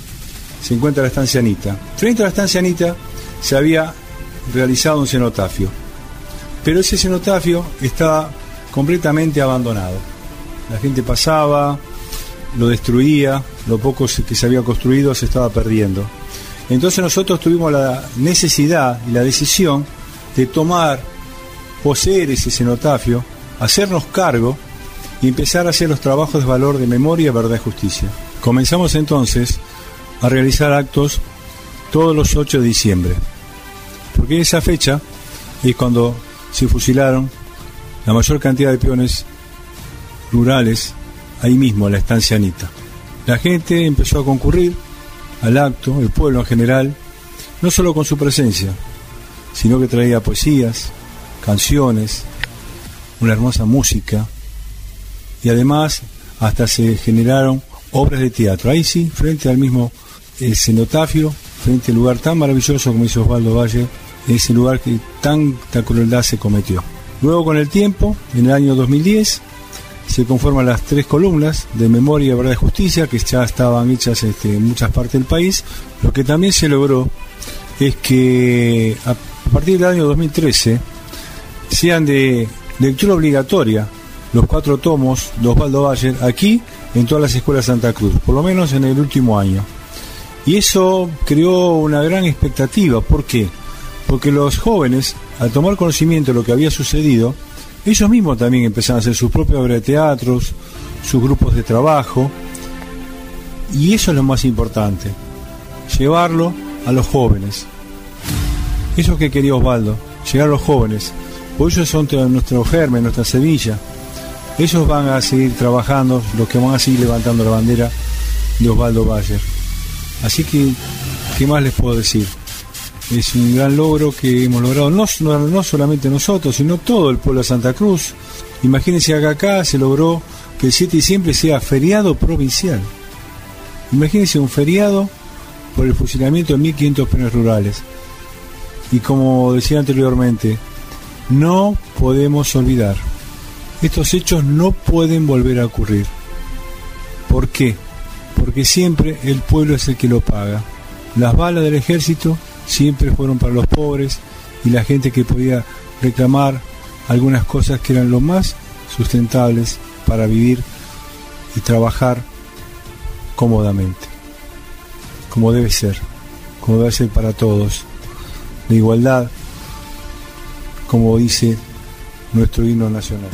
se encuentra la estancia Anita. Frente a la estancia Anita se había realizado un cenotafio, pero ese cenotafio estaba completamente abandonado. La gente pasaba, lo destruía, lo poco que se había construido se estaba perdiendo. Entonces nosotros tuvimos la necesidad y la decisión de tomar, poseer ese cenotafio, hacernos cargo y empezar a hacer los trabajos de valor de memoria, verdad y justicia. Comenzamos entonces a realizar actos todos los 8 de diciembre, porque esa fecha es cuando se fusilaron la mayor cantidad de peones rurales ahí mismo, en la estancia Anita. La gente empezó a concurrir al acto, el pueblo en general, no solo con su presencia, sino que traía poesías, canciones, una hermosa música y además hasta se generaron obras de teatro. Ahí sí, frente al mismo cenotafio, frente al lugar tan maravilloso como hizo Osvaldo Valle, ese lugar que tanta crueldad se cometió. Luego con el tiempo, en el año 2010, se conforman las tres columnas de memoria, verdad y justicia, que ya estaban hechas este, en muchas partes del país. Lo que también se logró es que a partir del año 2013 sean de lectura obligatoria los cuatro tomos de Osvaldo Bayer aquí en todas las escuelas de Santa Cruz, por lo menos en el último año. Y eso creó una gran expectativa. ¿Por qué? Porque los jóvenes, al tomar conocimiento de lo que había sucedido, ellos mismos también empezaron a hacer sus propias obras de teatros, sus grupos de trabajo, y eso es lo más importante, llevarlo a los jóvenes. Eso que quería Osvaldo, llegar a los jóvenes, porque ellos son nuestro germen, nuestra semilla. Ellos van a seguir trabajando, los que van a seguir levantando la bandera de Osvaldo Bayer. Así que, ¿qué más les puedo decir? Es un gran logro que hemos logrado, no, no, solamente nosotros, sino todo el pueblo de Santa Cruz. Imagínense que acá se logró que el 7 de diciembre sea feriado provincial. Imagínense un feriado por el fusilamiento de 1.500 penes rurales. Y como decía anteriormente, no podemos olvidar. Estos hechos no pueden volver a ocurrir. ¿Por qué? Porque siempre el pueblo es el que lo paga. Las balas del ejército siempre fueron para los pobres y la gente que podía reclamar algunas cosas que eran lo más sustentables para vivir y trabajar cómodamente, como debe ser, como debe ser para todos. La igualdad, como dice nuestro himno nacional.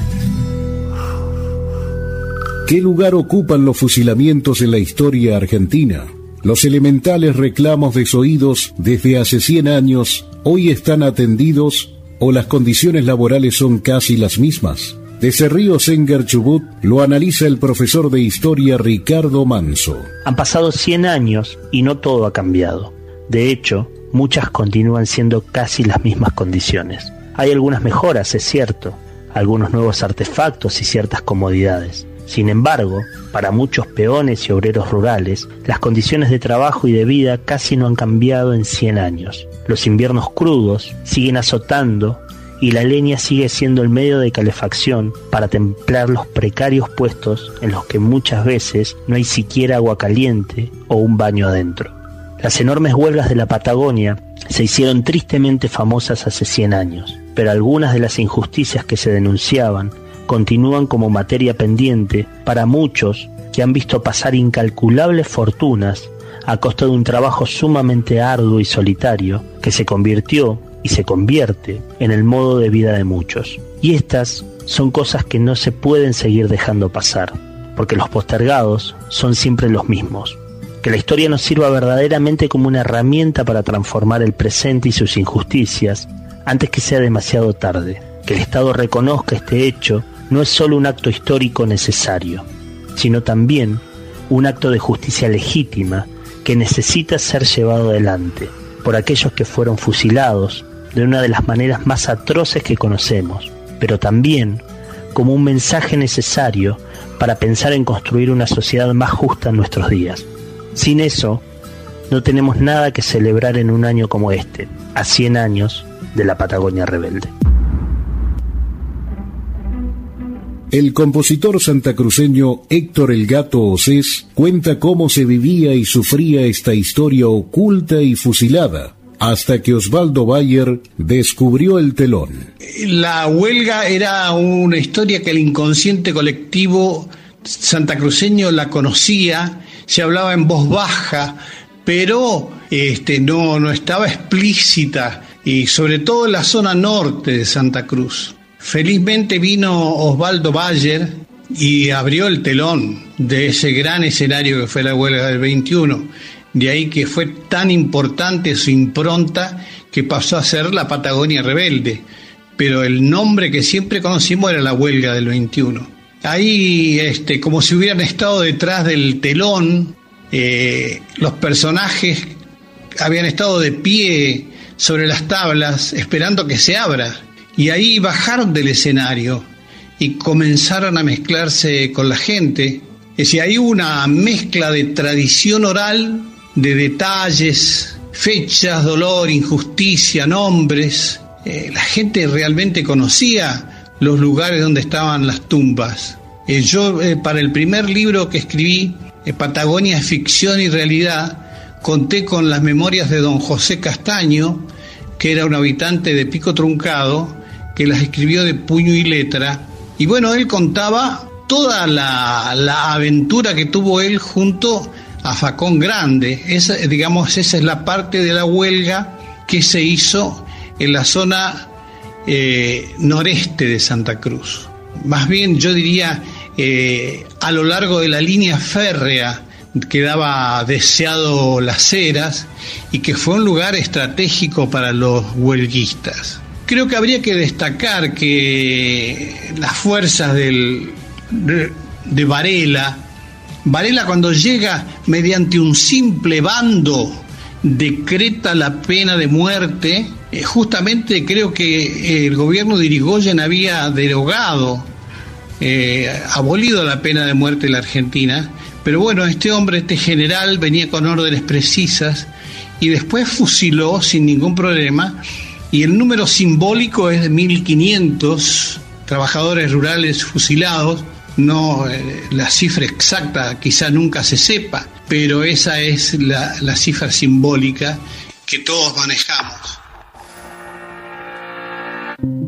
¿Qué lugar ocupan los fusilamientos en la historia argentina? Los elementales reclamos desoídos desde hace 100 años hoy están atendidos o las condiciones laborales son casi las mismas. Desde Río Senger Chubut lo analiza el profesor de historia Ricardo Manso. Han pasado 100 años y no todo ha cambiado. De hecho, muchas continúan siendo casi las mismas condiciones. Hay algunas mejoras, es cierto, algunos nuevos artefactos y ciertas comodidades. Sin embargo, para muchos peones y obreros rurales, las condiciones de trabajo y de vida casi no han cambiado en 100 años. Los inviernos crudos siguen azotando y la leña sigue siendo el medio de calefacción para templar los precarios puestos en los que muchas veces no hay siquiera agua caliente o un baño adentro. Las enormes huelgas de la Patagonia se hicieron tristemente famosas hace 100 años, pero algunas de las injusticias que se denunciaban continúan como materia pendiente para muchos que han visto pasar incalculables fortunas a costa de un trabajo sumamente arduo y solitario que se convirtió y se convierte en el modo de vida de muchos. Y estas son cosas que no se pueden seguir dejando pasar, porque los postergados son siempre los mismos. Que la historia nos sirva verdaderamente como una herramienta para transformar el presente y sus injusticias antes que sea demasiado tarde. Que el Estado reconozca este hecho no es solo un acto histórico necesario, sino también un acto de justicia legítima que necesita ser llevado adelante por aquellos que fueron fusilados de una de las maneras más atroces que conocemos, pero también como un mensaje necesario para pensar en construir una sociedad más justa en nuestros días. Sin eso, no tenemos nada que celebrar en un año como este, a 100 años de la Patagonia rebelde. El compositor santacruceño Héctor El Gato Osés cuenta cómo se vivía y sufría esta historia oculta y fusilada hasta que Osvaldo Bayer descubrió el telón. La huelga era una historia que el inconsciente colectivo santacruceño la conocía, se hablaba en voz baja, pero este, no, no estaba explícita, y sobre todo en la zona norte de Santa Cruz. Felizmente vino Osvaldo Bayer y abrió el telón de ese gran escenario que fue la huelga del 21. De ahí que fue tan importante su impronta que pasó a ser la Patagonia Rebelde. Pero el nombre que siempre conocimos era la huelga del 21. Ahí, este, como si hubieran estado detrás del telón, eh, los personajes habían estado de pie sobre las tablas esperando que se abra y ahí bajaron del escenario y comenzaron a mezclarse con la gente. Es decir, hay una mezcla de tradición oral, de detalles, fechas, dolor, injusticia, nombres. Eh, la gente realmente conocía los lugares donde estaban las tumbas. Eh, yo, eh, para el primer libro que escribí, Patagonia, ficción y realidad, conté con las memorias de don José Castaño, que era un habitante de Pico Truncado, que las escribió de puño y letra. Y bueno, él contaba toda la, aventura que tuvo él junto a Facón Grande. Esa, digamos, esa es la parte de la huelga que se hizo en la zona eh, noreste de Santa Cruz. Más bien, yo diría, eh, a lo largo de la línea férrea que daba deseado Las Heras y que fue un lugar estratégico para los huelguistas. Creo que habría que destacar que las fuerzas de, Varela, Varela cuando llega mediante un simple bando decreta la pena de muerte, eh, justamente creo que el gobierno de Irigoyen había derogado, eh, abolido la pena de muerte en la Argentina, pero bueno, este hombre, este general, venía con órdenes precisas y después fusiló sin ningún problema y el número simbólico es de 1.500 trabajadores rurales fusilados. No, eh, la cifra exacta quizá nunca se sepa, pero esa es la, la cifra simbólica que todos manejamos.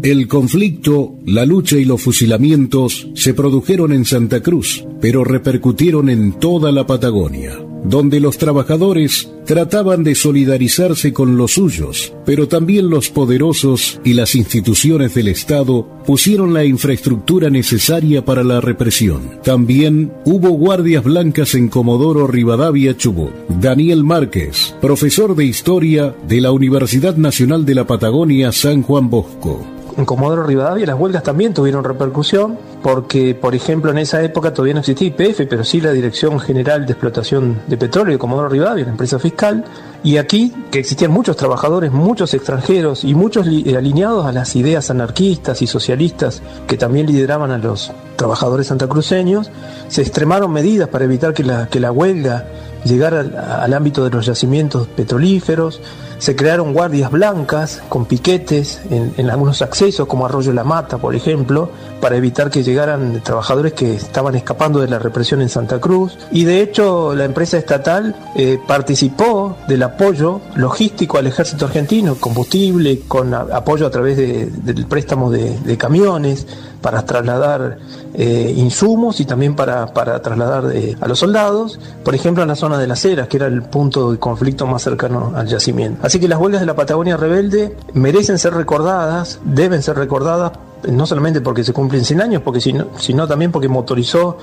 El conflicto, la lucha y los fusilamientos se produjeron en Santa Cruz, pero repercutieron en toda la Patagonia. Donde los trabajadores trataban de solidarizarse con los suyos, pero también los poderosos y las instituciones del Estado pusieron la infraestructura necesaria para la represión. También hubo guardias blancas en Comodoro Rivadavia Chubut. Daniel Márquez, profesor de historia de la Universidad Nacional de la Patagonia San Juan Bosco en Comodoro Rivadavia las huelgas también tuvieron repercusión porque, por ejemplo, en esa época todavía no existía IPF, pero sí la Dirección General de Explotación de Petróleo de Comodoro Rivadavia, la empresa fiscal, y aquí que existían muchos trabajadores, muchos extranjeros y muchos eh, alineados a las ideas anarquistas y socialistas que también lideraban a los trabajadores santacruceños, se extremaron medidas para evitar que la, que la huelga llegara al ámbito de los yacimientos petrolíferos, se crearon guardias blancas con piquetes en, algunos accesos, como Arroyo La Mata, por ejemplo, para evitar que llegaran trabajadores que estaban escapando de la represión en Santa Cruz. Y de hecho, la empresa estatal eh, participó del apoyo logístico al ejército argentino, combustible, con apoyo a través del préstamo de camiones para trasladar eh, insumos y también para, trasladar eh, a los soldados, por ejemplo en la zona de las Heras, que era el punto de conflicto más cercano al yacimiento. Así que las huelgas de la Patagonia rebelde merecen ser recordadas, deben ser recordadas, no solamente porque se cumplen 100 años, porque sino, sino también porque motorizó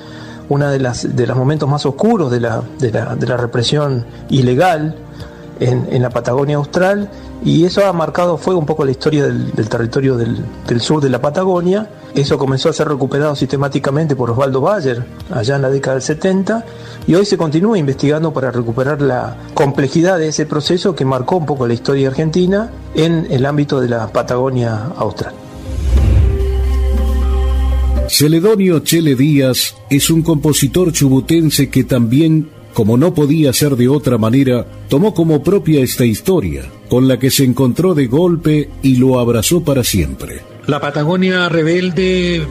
uno de, de los momentos más oscuros de la, de la, de la represión ilegal en, en, la Patagonia Austral y eso ha marcado, fue un poco la historia del, territorio del, del, sur de la Patagonia. Eso comenzó a ser recuperado sistemáticamente por Osvaldo Bayer allá en la década del 70 y hoy se continúa investigando para recuperar la complejidad de ese proceso que marcó un poco la historia argentina en el ámbito de la Patagonia Austral. Celedonio Chele Díaz es un compositor chubutense que también como no podía ser de otra manera, tomó como propia esta historia, con la que se encontró de golpe y lo abrazó para siempre. La Patagonia rebelde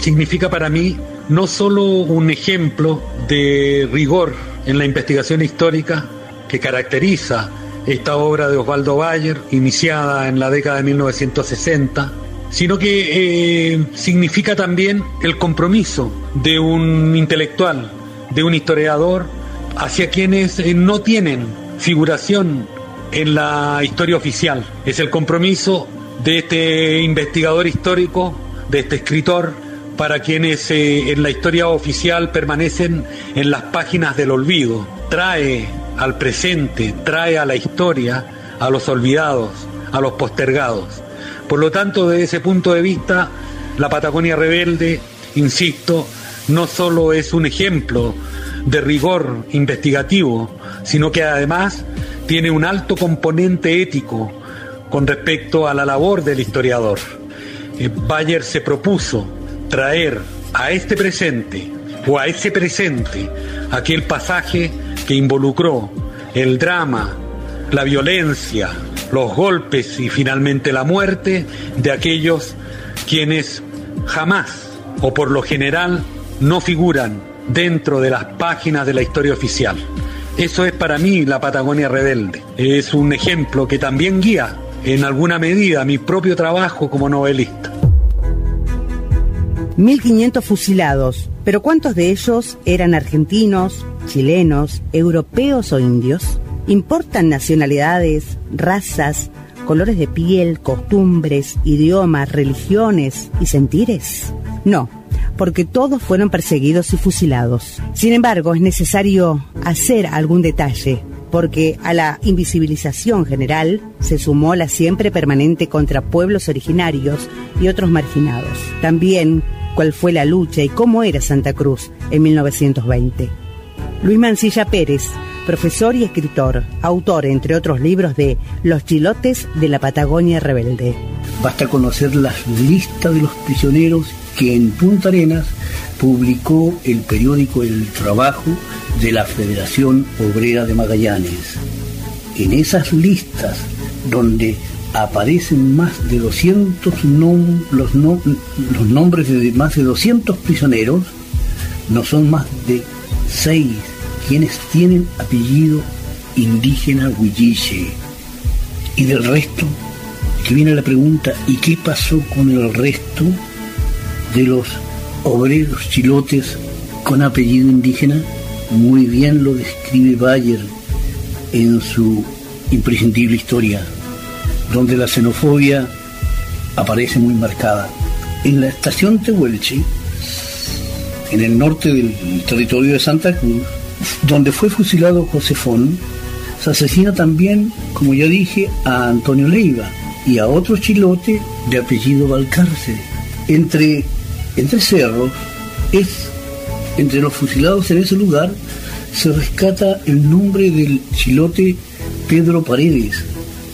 significa para mí no solo un ejemplo de rigor en la investigación histórica que caracteriza esta obra de Osvaldo Bayer, iniciada en la década de 1960, sino que eh, significa también el compromiso de un intelectual, de un historiador, hacia quienes eh, no tienen figuración en la historia oficial. Es el compromiso de este investigador histórico, de este escritor, para quienes eh, en la historia oficial permanecen en las páginas del olvido. Trae al presente, trae a la historia a los olvidados, a los postergados. Por lo tanto, desde ese punto de vista, la Patagonia rebelde, insisto, no solo es un ejemplo de rigor investigativo, sino que además tiene un alto componente ético con respecto a la labor del historiador. Eh, Bayer se propuso traer a este presente o a ese presente aquel pasaje que involucró el drama, la violencia, los golpes y finalmente la muerte de aquellos quienes jamás o por lo general no figuran dentro de las páginas de la historia oficial. Eso es para mí la Patagonia rebelde. Es un ejemplo que también guía en alguna medida mi propio trabajo como novelista. 1.500 fusilados, pero ¿cuántos de ellos eran argentinos, chilenos, europeos o indios? ¿Importan nacionalidades, razas, colores de piel, costumbres, idiomas, religiones y sentires? No, porque todos fueron perseguidos y fusilados. Sin embargo, es necesario hacer algún detalle, porque a la invisibilización general se sumó la siempre permanente contra pueblos originarios y otros marginados. También cuál fue la lucha y cómo era Santa Cruz en 1920. Luis Mancilla Pérez, profesor y escritor, autor, entre otros libros, de Los chilotes de la Patagonia rebelde. Basta conocer las listas de los prisioneros que en Punta Arenas publicó el periódico El Trabajo de la Federación Obrera de Magallanes. En esas listas donde aparecen más de 200 los, los nombres de más de 200 prisioneros, no son más de 6 quienes tienen apellido indígena huilliche. Y del resto, que viene la pregunta, ¿y qué pasó con el resto? De los obreros chilotes con apellido indígena, muy bien lo describe Bayer en su imprescindible historia, donde la xenofobia aparece muy marcada. En la estación Tehuelche, en el norte del territorio de Santa Cruz, donde fue fusilado Josefón, se asesina también, como ya dije, a Antonio Leiva y a otro chilote de apellido Valcárcel. Entre, entre cerros, es, entre los fusilados en ese lugar, se rescata el nombre del chilote Pedro Paredes.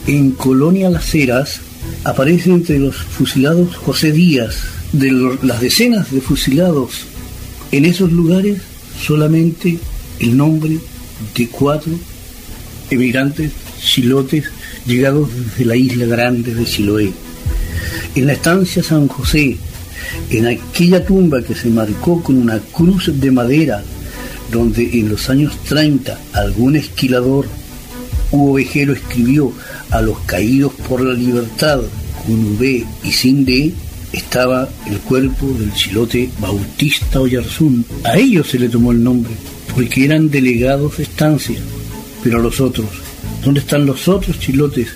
En Colonia Las Heras aparece entre los fusilados José Díaz. De las decenas de fusilados en esos lugares, solamente el nombre de cuatro emigrantes chilotes llegados desde la isla grande de Chiloé. En la estancia San José, en aquella tumba que se marcó con una cruz de madera, donde en los años 30 algún esquilador u ovejero escribió a los caídos por la libertad con V y sin D, estaba el cuerpo del chilote Bautista Oyarzún. A ellos se le tomó el nombre, porque eran delegados de estancia. Pero a los otros, ¿dónde están los otros chilotes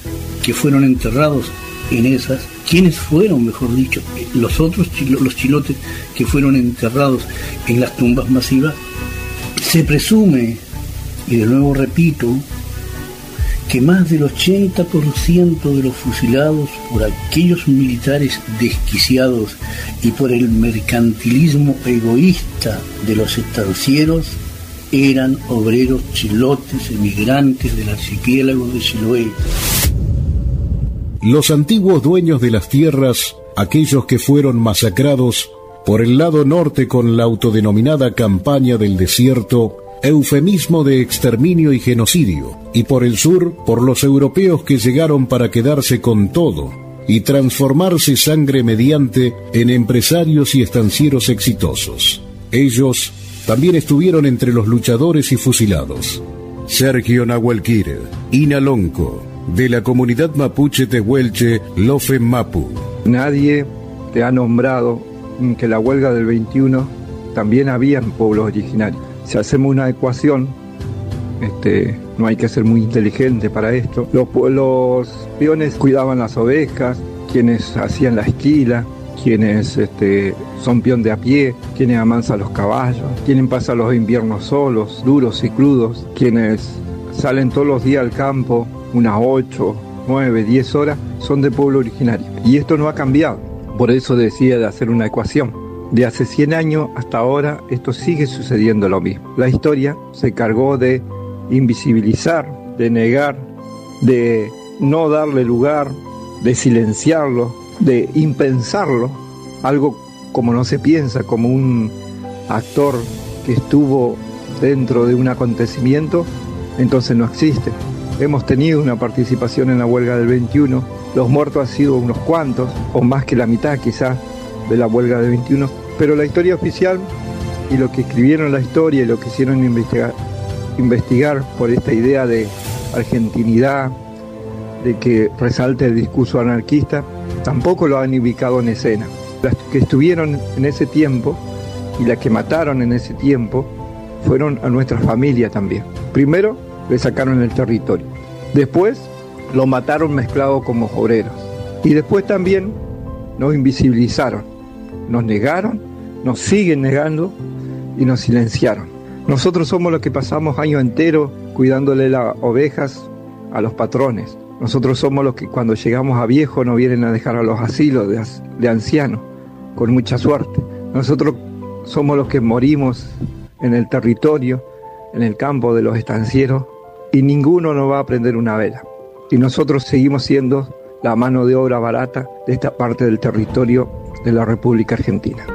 que fueron enterrados en esas? ¿Quiénes fueron, mejor dicho, los otros los chilotes que fueron enterrados en las tumbas masivas? Se presume, y de nuevo repito, que más del 80% de los fusilados por aquellos militares desquiciados y por el mercantilismo egoísta de los estancieros eran obreros chilotes emigrantes del archipiélago de Chiloé. Los antiguos dueños de las tierras, aquellos que fueron masacrados por el lado norte con la autodenominada campaña del desierto, eufemismo de exterminio y genocidio, y por el sur por los europeos que llegaron para quedarse con todo y transformarse sangre mediante en empresarios y estancieros exitosos. Ellos también estuvieron entre los luchadores y fusilados. Sergio Nahuelquire, Inalonco, de la comunidad mapuche Tehuelche, Lofe Mapu. Nadie te ha nombrado que la huelga del 21 también había en pueblos originarios si hacemos una ecuación, este, no hay que ser muy inteligente para esto. Los, los peones cuidaban las ovejas, quienes hacían la esquila, quienes este, son peón de a pie, quienes amansan los caballos, quienes pasan los inviernos solos, duros y crudos, quienes salen todos los días al campo, unas 8, 9, 10 horas, son de pueblo originario. Y esto no ha cambiado. Por eso decía de hacer una ecuación. De hace 100 años hasta ahora esto sigue sucediendo lo mismo. La historia se cargó de invisibilizar, de negar, de no darle lugar, de silenciarlo, de impensarlo, algo como no se piensa, como un actor que estuvo dentro de un acontecimiento, entonces no existe. Hemos tenido una participación en la huelga del 21, los muertos han sido unos cuantos, o más que la mitad quizás, de la huelga de 21, pero la historia oficial y lo que escribieron la historia y lo que hicieron investigar, investigar por esta idea de argentinidad, de que resalte el discurso anarquista, tampoco lo han ubicado en escena. Las que estuvieron en ese tiempo y las que mataron en ese tiempo fueron a nuestra familia también. Primero le sacaron el territorio, después lo mataron mezclado como obreros y después también nos invisibilizaron nos negaron, nos siguen negando y nos silenciaron. Nosotros somos los que pasamos año entero cuidándole las ovejas a los patrones. Nosotros somos los que cuando llegamos a viejo nos vienen a dejar a los asilos de ancianos, con mucha suerte. Nosotros somos los que morimos en el territorio, en el campo de los estancieros, y ninguno nos va a prender una vela. Y nosotros seguimos siendo la mano de obra barata de esta parte del territorio de la República Argentina.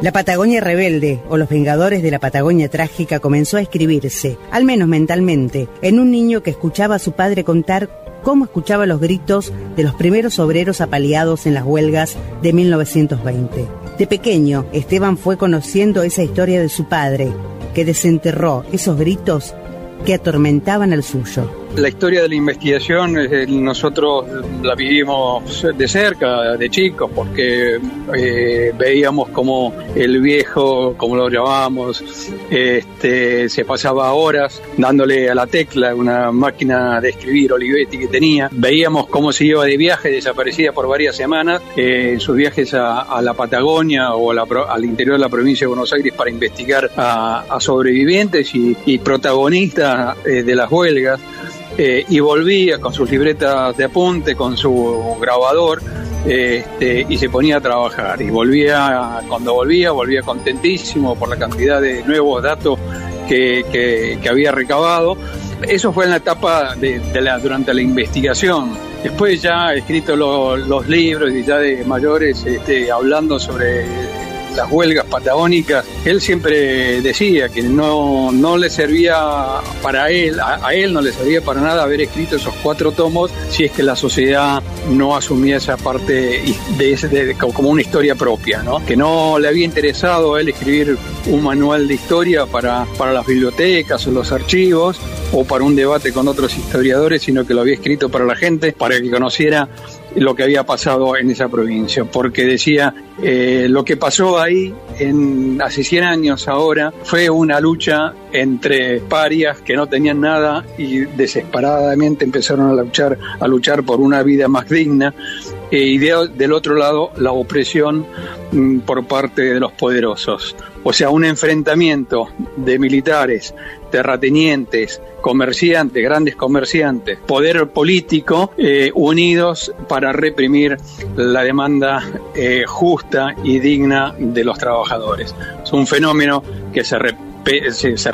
La Patagonia rebelde o los Vengadores de la Patagonia trágica comenzó a escribirse, al menos mentalmente, en un niño que escuchaba a su padre contar cómo escuchaba los gritos de los primeros obreros apaleados en las huelgas de 1920. De pequeño, Esteban fue conociendo esa historia de su padre, que desenterró esos gritos que atormentaban al suyo. La historia de la investigación eh, nosotros la vivimos de cerca, de chicos, porque eh, veíamos como el viejo como lo llamábamos, este, se pasaba horas dándole a la tecla una máquina de escribir Olivetti que tenía. Veíamos cómo se iba de viaje, desaparecía por varias semanas, en sus viajes a, la Patagonia o al interior de la provincia de Buenos Aires para investigar a, sobrevivientes y, protagonistas eh, de las huelgas. Eh, y volvía con sus libretas de apunte, con su grabador, este, y se ponía a trabajar. Y volvía, cuando volvía, volvía contentísimo por la cantidad de nuevos datos que, había recabado. Eso fue en la etapa de, la, durante la investigación. Después ya he escrito los libros y ya de mayores este, hablando sobre las huelgas patagónicas, él siempre decía que no, no le servía para él, a, él no le servía para nada haber escrito esos cuatro tomos si es que la sociedad no asumía esa parte de, ese, como una historia propia, ¿no? que no le había interesado a él escribir un manual de historia para, para las bibliotecas o los archivos o para un debate con otros historiadores, sino que lo había escrito para la gente, para que conociera lo que había pasado en esa provincia, porque decía, eh, lo que pasó ahí en, hace 100 años ahora fue una lucha entre parias que no tenían nada y desesperadamente empezaron a luchar, a luchar por una vida más digna y del otro lado la opresión mm, por parte de los poderosos. O sea, un enfrentamiento de militares, terratenientes, comerciantes, grandes comerciantes, poder político, eh, unidos para reprimir la demanda eh, justa y digna de los trabajadores. Es un fenómeno que se, se,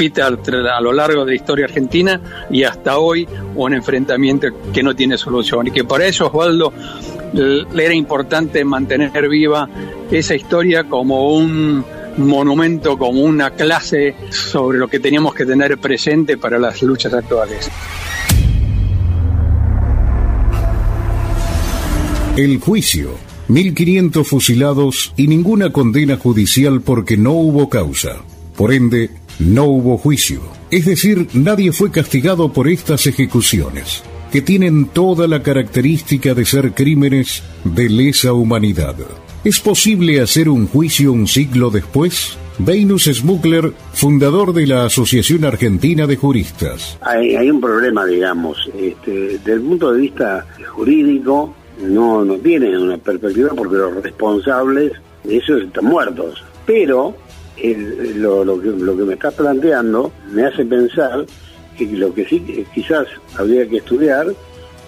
repite a lo largo de la historia argentina y hasta hoy un enfrentamiento que no tiene solución y que por eso Osvaldo le era importante mantener viva esa historia como un monumento, como una clase sobre lo que teníamos que tener presente para las luchas actuales. El juicio. 1.500 fusilados y ninguna condena judicial porque no hubo causa. Por ende, no hubo juicio. Es decir, nadie fue castigado por estas ejecuciones, que tienen toda la característica de ser crímenes de lesa humanidad. ¿Es posible hacer un juicio un siglo después? Venus Smugler, fundador de la Asociación Argentina de Juristas. Hay, un problema, digamos, este, desde el punto de vista jurídico no, no una perspectiva porque los responsables de eso están muertos. Pero lo, que, me estás planteando me hace pensar que lo que sí quizás habría que estudiar,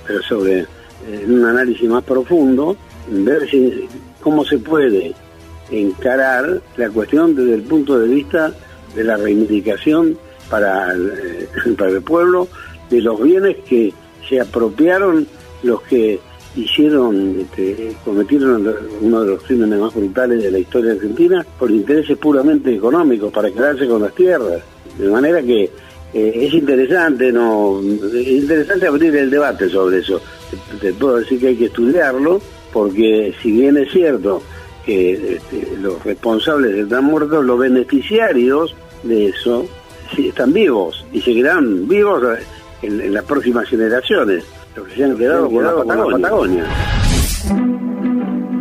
pero sobre eh, un análisis más profundo, ver cómo se puede encarar la cuestión desde el punto de vista de la reivindicación para el, eh, *laughs* para el pueblo de los bienes que se apropiaron los que hicieron, este, cometieron uno de los crímenes más brutales de la historia argentina por intereses puramente económicos, para quedarse con las tierras. De manera que eh, es interesante, no, es interesante abrir el debate sobre eso. te, puedo decir que hay que estudiarlo, porque si bien es cierto que este, los responsables están muertos, los beneficiarios de eso sí, están vivos y seguirán vivos en, las próximas generaciones, los que se han quedado, con, la Patagonia.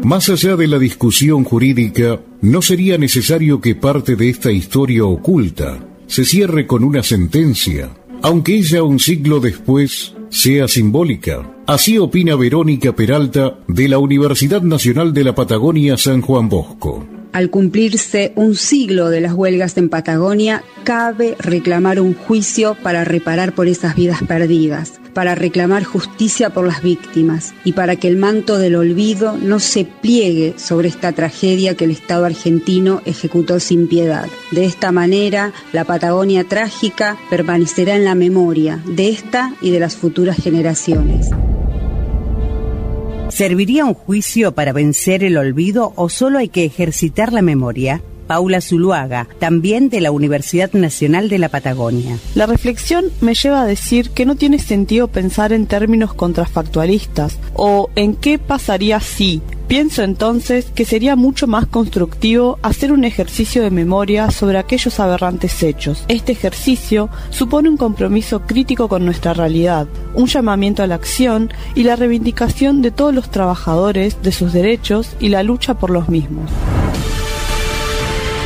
Más allá de la discusión jurídica, ¿no sería necesario que parte de esta historia oculta se cierre con una sentencia, aunque ella un siglo después sea simbólica. Así opina Verónica Peralta de la Universidad Nacional de la Patagonia San Juan Bosco. Al cumplirse un siglo de las huelgas en Patagonia, cabe reclamar un juicio para reparar por esas vidas perdidas, para reclamar justicia por las víctimas y para que el manto del olvido no se pliegue sobre esta tragedia que el Estado argentino ejecutó sin piedad. De esta manera, la Patagonia trágica permanecerá en la memoria de esta y de las futuras generaciones. ¿Serviría un juicio para vencer el olvido o solo hay que ejercitar la memoria? Paula Zuluaga, también de la Universidad Nacional de la Patagonia. La reflexión me lleva a decir que no tiene sentido pensar en términos contrafactualistas o en qué pasaría si Pienso entonces que sería mucho más constructivo hacer un ejercicio de memoria sobre aquellos aberrantes hechos. Este ejercicio supone un compromiso crítico con nuestra realidad, un llamamiento a la acción y la reivindicación de todos los trabajadores, de sus derechos y la lucha por los mismos.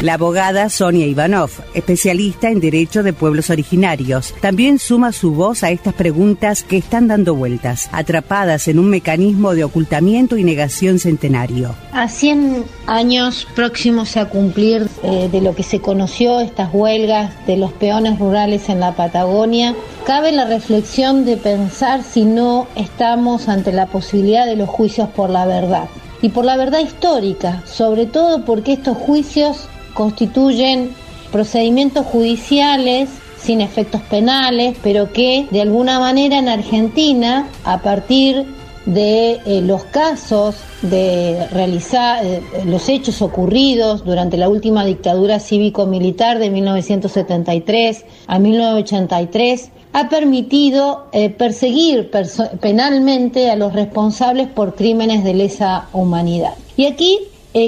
La abogada Sonia Ivanov, especialista en Derecho de Pueblos Originarios, también suma su voz a estas preguntas que están dando vueltas, atrapadas en un mecanismo de ocultamiento y negación centenario. A 100 años próximos a cumplir eh, de lo que se conoció, estas huelgas de los peones rurales en la Patagonia, cabe la reflexión de pensar si no estamos ante la posibilidad de los juicios por la verdad y por la verdad histórica, sobre todo porque estos juicios constituyen procedimientos judiciales sin efectos penales, pero que de alguna manera en Argentina, a partir de eh, los casos de realizar eh, los hechos ocurridos durante la última dictadura cívico-militar de 1973 a 1983, ha permitido eh, perseguir penalmente a los responsables por crímenes de lesa humanidad. Y aquí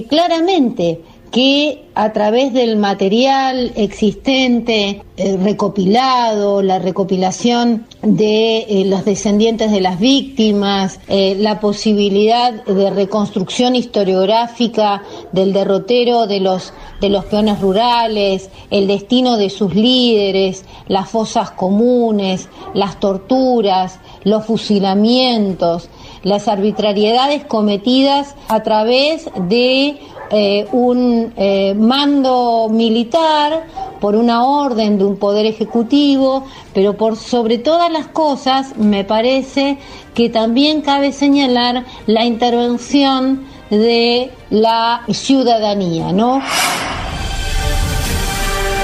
claramente que a través del material existente, eh, recopilado, la recopilación de eh, los descendientes de las víctimas, eh, la posibilidad de reconstrucción historiográfica del derrotero de los, de los peones rurales, el destino de sus líderes, las fosas comunes, las torturas, los fusilamientos, las arbitrariedades cometidas a través de eh, un eh, mando militar, por una orden de un poder ejecutivo, pero por sobre todas las cosas me parece que también cabe señalar la intervención de la ciudadanía, ¿no?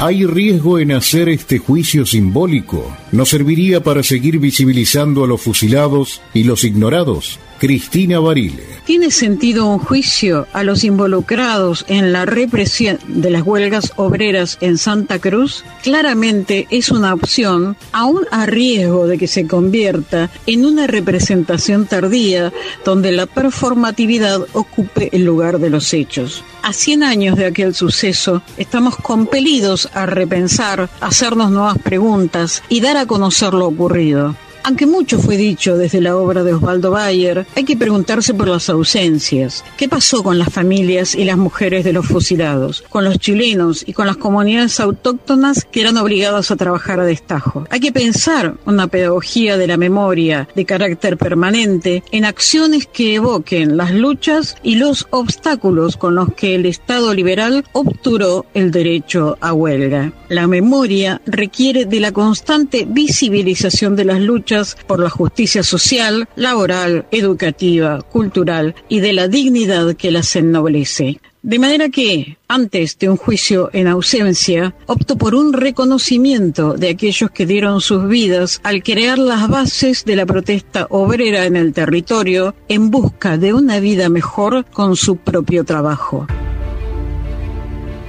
¿Hay riesgo en hacer este juicio simbólico? ¿No serviría para seguir visibilizando a los fusilados y los ignorados? Cristina Barile. ¿Tiene sentido un juicio a los involucrados en la represión de las huelgas obreras en Santa Cruz? Claramente es una opción, aún a riesgo de que se convierta en una representación tardía donde la performatividad ocupe el lugar de los hechos. A 100 años de aquel suceso, estamos compelidos a repensar, hacernos nuevas preguntas y dar a conocer lo ocurrido. Aunque mucho fue dicho desde la obra de Osvaldo Bayer, hay que preguntarse por las ausencias. ¿Qué pasó con las familias y las mujeres de los fusilados? Con los chilenos y con las comunidades autóctonas que eran obligadas a trabajar a destajo. Hay que pensar una pedagogía de la memoria de carácter permanente en acciones que evoquen las luchas y los obstáculos con los que el Estado liberal obturó el derecho a huelga. La memoria requiere de la constante visibilización de las luchas por la justicia social, laboral, educativa, cultural y de la dignidad que las ennoblece. De manera que, antes de un juicio en ausencia, opto por un reconocimiento de aquellos que dieron sus vidas al crear las bases de la protesta obrera en el territorio en busca de una vida mejor con su propio trabajo.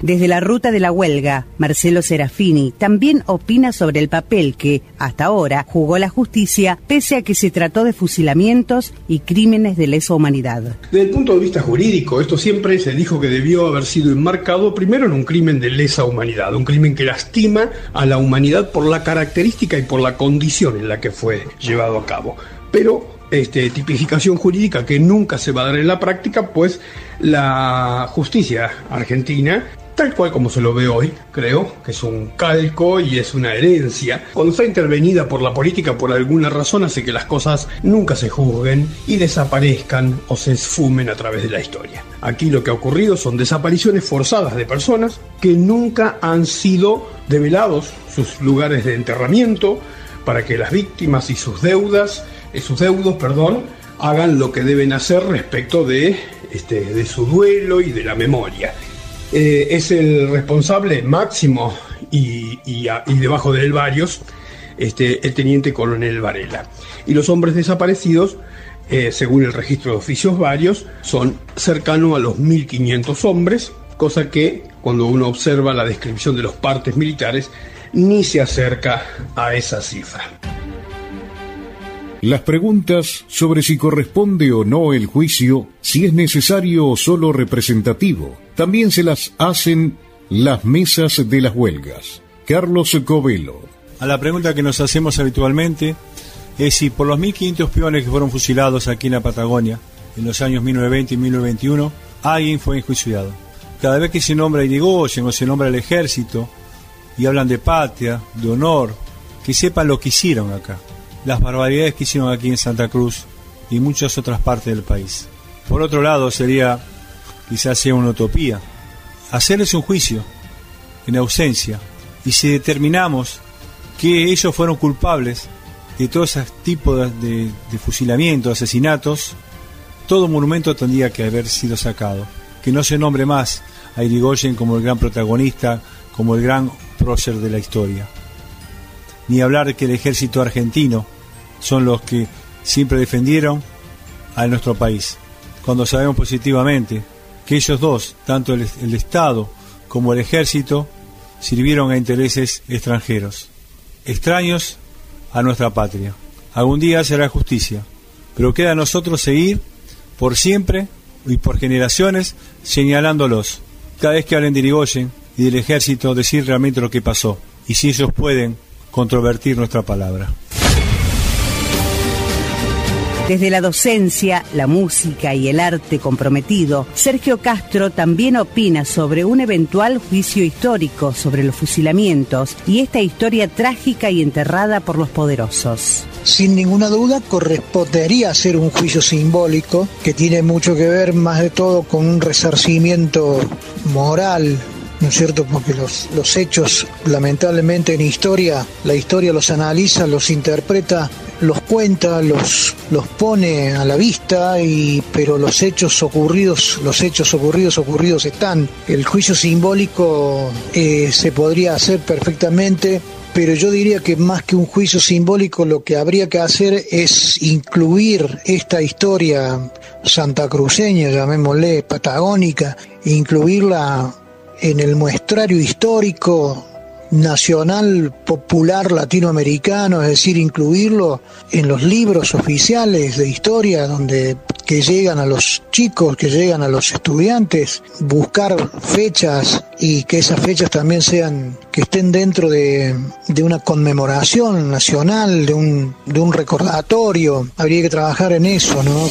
Desde la ruta de la huelga, Marcelo Serafini también opina sobre el papel que, hasta ahora, jugó la justicia, pese a que se trató de fusilamientos y crímenes de lesa humanidad. Desde el punto de vista jurídico, esto siempre se dijo que debió haber sido enmarcado primero en un crimen de lesa humanidad, un crimen que lastima a la humanidad por la característica y por la condición en la que fue llevado a cabo. Pero este, tipificación jurídica que nunca se va a dar en la práctica, pues la justicia argentina tal cual como se lo ve hoy, creo, que es un calco y es una herencia. Cuando está intervenida por la política por alguna razón hace que las cosas nunca se juzguen y desaparezcan o se esfumen a través de la historia. Aquí lo que ha ocurrido son desapariciones forzadas de personas que nunca han sido develados sus lugares de enterramiento para que las víctimas y sus deudas, eh, sus deudos, perdón, hagan lo que deben hacer respecto de, este, de su duelo y de la memoria. Eh, es el responsable máximo y, debajo de él varios, este, el teniente coronel Varela. Y los hombres desaparecidos, eh, según el registro de oficios varios, son cercanos a los 1.500 hombres, cosa que cuando uno observa la descripción de los partes militares, ni se acerca a esa cifra. Las preguntas sobre si corresponde o no el juicio, si es necesario o solo representativo, también se las hacen las mesas de las huelgas. Carlos Covelo. A la pregunta que nos hacemos habitualmente es si por los 1.500 peones que fueron fusilados aquí en la Patagonia en los años 1920 y 1921, alguien fue enjuiciado. cada vez que se nombra Irigoyen o se nombra el ejército y hablan de patria, de honor, que sepan lo que hicieron acá, las barbaridades que hicieron aquí en Santa Cruz y muchas otras partes del país. Por otro lado, sería, quizás sea una utopía, hacerles un juicio en ausencia y si determinamos que ellos fueron culpables de todo ese tipo de, de, de fusilamientos, asesinatos, todo monumento tendría que haber sido sacado. Que no se nombre más a Irigoyen como el gran protagonista, como el gran prócer de la historia. Ni hablar que el ejército argentino son los que siempre defendieron a nuestro país, cuando sabemos positivamente que ellos dos, tanto el, Estado como el ejército, sirvieron a intereses extranjeros, extraños a nuestra patria. Algún día será justicia, pero queda a nosotros seguir por siempre y por generaciones señalándolos. Cada vez que hablen de Irigoyen y del ejército, decir realmente lo que pasó y si ellos pueden controvertir nuestra palabra. Desde la docencia, la música y el arte comprometido, Sergio Castro también opina sobre un eventual juicio histórico sobre los fusilamientos y esta historia trágica y enterrada por los poderosos. Sin ninguna duda correspondería hacer un juicio simbólico que tiene mucho que ver más de todo con un resarcimiento moral ¿no es cierto? Porque los, los hechos, lamentablemente en historia, la historia los analiza, los interpreta, los cuenta, los, los pone a la vista, y, pero los hechos ocurridos, los hechos ocurridos, ocurridos están. El juicio simbólico eh, se podría hacer perfectamente pero yo diría que más que un juicio simbólico lo que habría que hacer es incluir esta historia santacruceña, llamémosle patagónica, incluirla en el muestrario histórico nacional popular latinoamericano, es decir, incluirlo en los libros oficiales de historia donde que llegan a los chicos, que llegan a los estudiantes, buscar fechas y que esas fechas también sean, que estén dentro de, de una conmemoración nacional, de un, de un recordatorio. Habría que trabajar en eso, ¿no?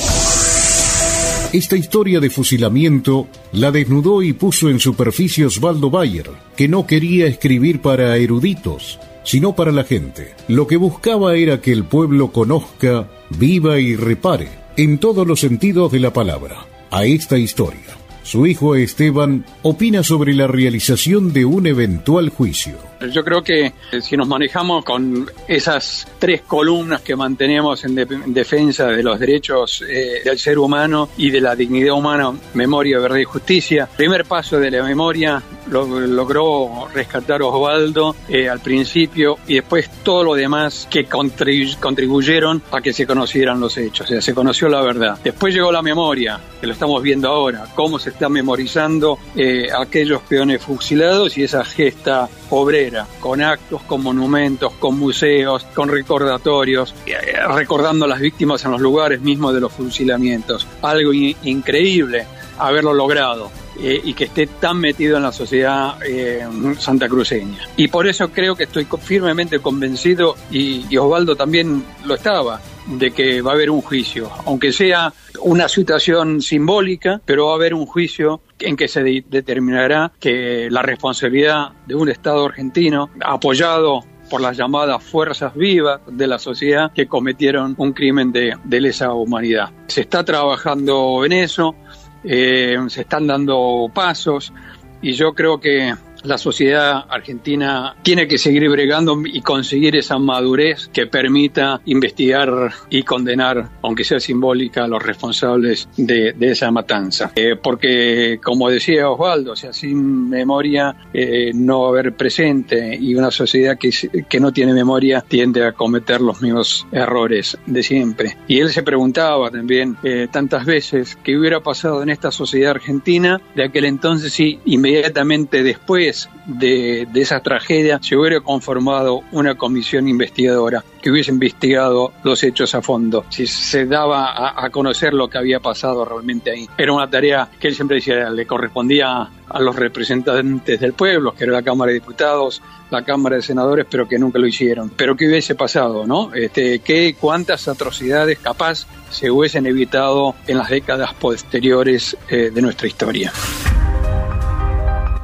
Esta historia de fusilamiento la desnudó y puso en superficie Osvaldo Bayer, que no quería escribir para eruditos, sino para la gente. Lo que buscaba era que el pueblo conozca, viva y repare, en todos los sentidos de la palabra, a esta historia. Su hijo Esteban opina sobre la realización de un eventual juicio. Yo creo que si nos manejamos con esas tres columnas que mantenemos en, de, en defensa de los derechos eh, del ser humano y de la dignidad humana, memoria, verdad y justicia, primer paso de la memoria lo, logró rescatar Osvaldo eh, al principio y después todo lo demás que contribu contribuyeron a que se conocieran los hechos, o sea, se conoció la verdad. Después llegó la memoria, que lo estamos viendo ahora, cómo se está memorizando eh, aquellos peones fusilados y esa gesta obrera, con actos, con monumentos, con museos, con recordatorios, eh, recordando a las víctimas en los lugares mismos de los fusilamientos. Algo in increíble haberlo logrado. Eh, y que esté tan metido en la sociedad eh, santacruceña. Y por eso creo que estoy firmemente convencido, y, y Osvaldo también lo estaba, de que va a haber un juicio, aunque sea una situación simbólica, pero va a haber un juicio en que se de determinará que la responsabilidad de un Estado argentino apoyado por las llamadas fuerzas vivas de la sociedad que cometieron un crimen de, de lesa humanidad. Se está trabajando en eso, eh, se están dando pasos y yo creo que la sociedad argentina tiene que seguir bregando y conseguir esa madurez que permita investigar y condenar, aunque sea simbólica, a los responsables de, esa matanza. Eh, porque, como decía Osvaldo, o sea, sin memoria eh, no va a haber presente y una sociedad que, que no tiene memoria tiende a cometer los mismos errores de siempre. Y él se preguntaba también eh, tantas veces qué hubiera pasado en esta sociedad argentina de aquel entonces si inmediatamente después de, de, esa tragedia se hubiera conformado una comisión investigadora que hubiese investigado los hechos a fondo, si se daba a, conocer lo que había pasado realmente ahí. Era una tarea que él siempre decía le correspondía a los representantes del pueblo, que era la Cámara de Diputados, la Cámara de Senadores, pero que nunca lo hicieron. Pero ¿qué hubiese pasado, no? Este, ¿qué, ¿Cuántas atrocidades capaz se hubiesen evitado en las décadas posteriores eh, de nuestra historia?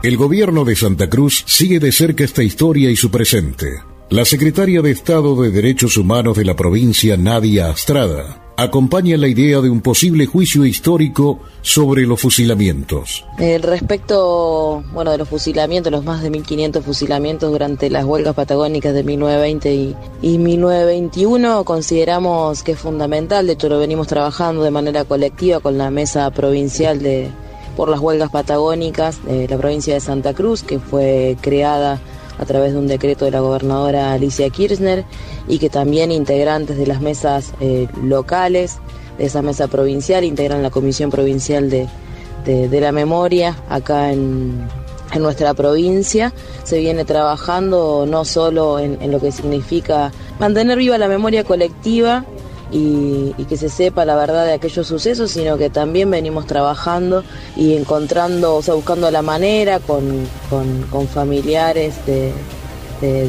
El gobierno de Santa Cruz sigue de cerca esta historia y su presente. La secretaria de Estado de Derechos Humanos de la provincia, Nadia Astrada, acompaña la idea de un posible juicio histórico sobre los fusilamientos. Eh, respecto bueno, de los fusilamientos, los más de 1.500 fusilamientos durante las huelgas patagónicas de 1920 y, y 1921, consideramos que es fundamental, de hecho lo venimos trabajando de manera colectiva con la mesa provincial de por las huelgas patagónicas de la provincia de Santa Cruz, que fue creada a través de un decreto de la gobernadora Alicia Kirchner y que también integrantes de las mesas eh, locales, de esa mesa provincial, integran la Comisión Provincial de, la Memoria acá en, nuestra provincia. Se viene trabajando no solo en lo que significa mantener viva la memoria colectiva, y, que se sepa la verdad de aquellos sucesos, sino que también venimos trabajando y encontrando, o sea, buscando la manera con, familiares de,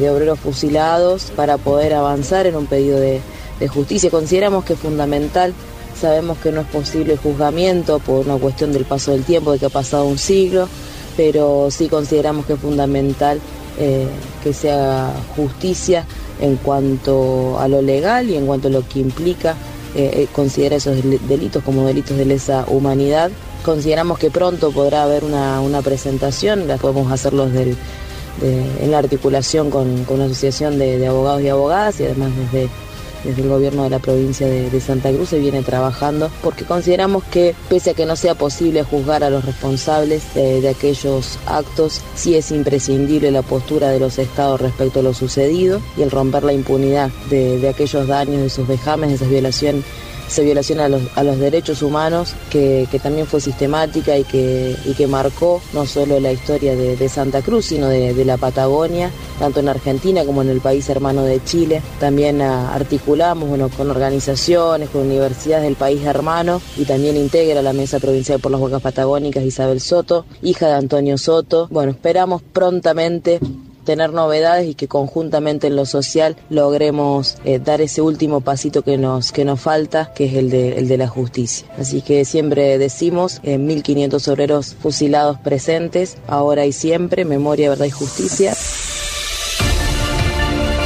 obreros fusilados para poder avanzar en un pedido de, justicia. Consideramos que es fundamental, sabemos que no es posible el juzgamiento por una cuestión del paso del tiempo, de que ha pasado un siglo, pero sí consideramos que es fundamental eh, que se haga justicia en cuanto a lo legal y en cuanto a lo que implica eh, eh, considerar esos delitos como delitos de lesa humanidad. Consideramos que pronto podrá haber una, presentación, la podemos hacerlos del, en la articulación con, con una asociación de, de abogados y abogadas y además desde desde el gobierno de la provincia de, Santa Cruz se viene trabajando porque consideramos que pese a que no sea posible juzgar a los responsables de, aquellos actos, sí es imprescindible la postura de los estados respecto a lo sucedido y el romper la impunidad de, de aquellos daños, de esos vejames, de esas violaciones esa violación a los, a los derechos humanos que, también fue sistemática y que, y que marcó no solo la historia de, Santa Cruz, sino de, la Patagonia, tanto en Argentina como en el país hermano de Chile. También ah, articulamos bueno, con organizaciones, con universidades del país hermano y también integra la Mesa Provincial por las Huelgas Patagónicas Isabel Soto, hija de Antonio Soto. Bueno, esperamos prontamente tener novedades y que conjuntamente en lo social logremos eh, dar ese último pasito que nos, que nos falta, que es el de, el de la justicia. Así que siempre decimos, eh, 1.500 obreros fusilados presentes, ahora y siempre, memoria, verdad y justicia.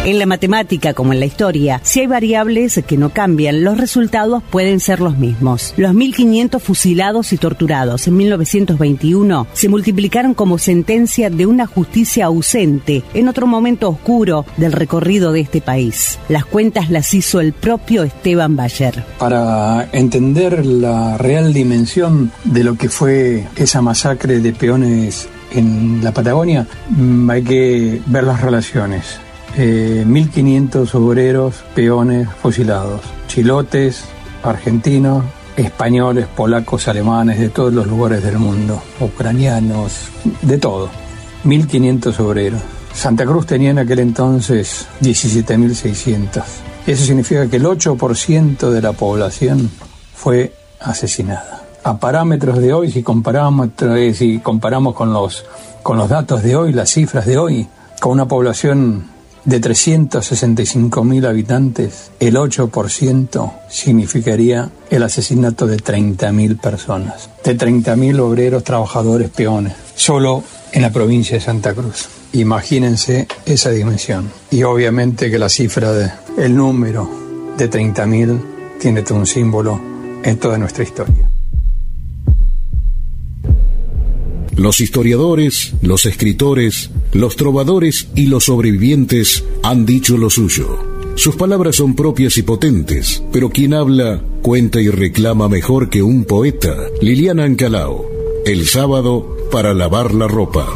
En la matemática como en la historia, si hay variables que no cambian, los resultados pueden ser los mismos. Los 1.500 fusilados y torturados en 1921 se multiplicaron como sentencia de una justicia ausente en otro momento oscuro del recorrido de este país. Las cuentas las hizo el propio Esteban Bayer. Para entender la real dimensión de lo que fue esa masacre de peones en la Patagonia, mm, hay que ver las relaciones. 1.500 eh, obreros, peones fusilados, chilotes, argentinos, españoles, polacos, alemanes, de todos los lugares del mundo, ucranianos, de todo. 1.500 obreros. Santa Cruz tenía en aquel entonces 17.600. Eso significa que el 8% de la población fue asesinada. A parámetros de hoy, si comparamos, si comparamos con, los, con los datos de hoy, las cifras de hoy, con una población de 365.000 habitantes, el 8% significaría el asesinato de 30.000 personas, de 30.000 obreros, trabajadores, peones, solo en la provincia de Santa Cruz. Imagínense esa dimensión. Y obviamente que la cifra, de, el número de 30.000 tiene todo un símbolo en toda nuestra historia. Los historiadores, los escritores, los trovadores y los sobrevivientes han dicho lo suyo. Sus palabras son propias y potentes, pero quien habla, cuenta y reclama mejor que un poeta. Liliana Ancalao, el sábado para lavar la ropa.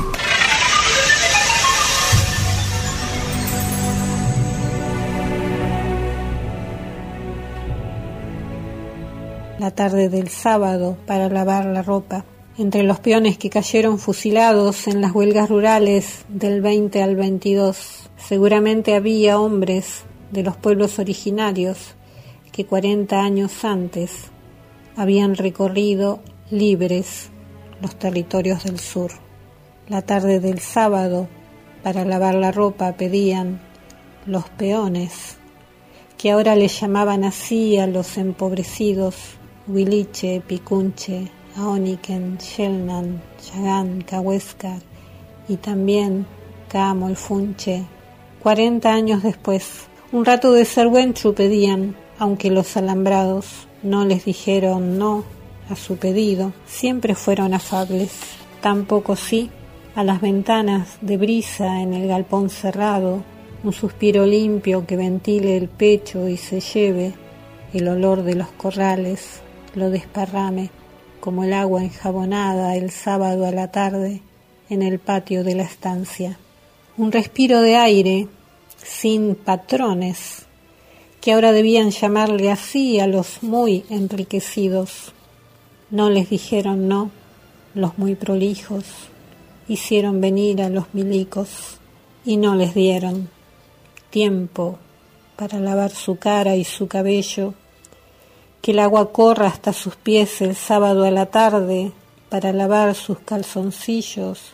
La tarde del sábado para lavar la ropa entre los peones que cayeron fusilados en las huelgas rurales del 20 al 22. Seguramente había hombres de los pueblos originarios que 40 años antes habían recorrido libres los territorios del sur. La tarde del sábado, para lavar la ropa, pedían los peones, que ahora le llamaban así a los empobrecidos Huiliche, Picunche, Aoniken, Shelnan, Chagán, Cahuéscar y también Camo y Funche. Cuarenta años después, un rato de ser Serwenchu pedían, aunque los alambrados no les dijeron no a su pedido, siempre fueron afables. Tampoco sí a las ventanas de brisa en el galpón cerrado, un suspiro limpio que ventile el pecho y se lleve el olor de los corrales, lo desparrame como el agua enjabonada el sábado a la tarde en el patio de la estancia. Un respiro de aire sin patrones, que ahora debían llamarle así a los muy enriquecidos. No les dijeron no los muy prolijos, hicieron venir a los milicos y no les dieron tiempo para lavar su cara y su cabello, que el agua corra hasta sus pies el sábado a la tarde para lavar sus calzoncillos,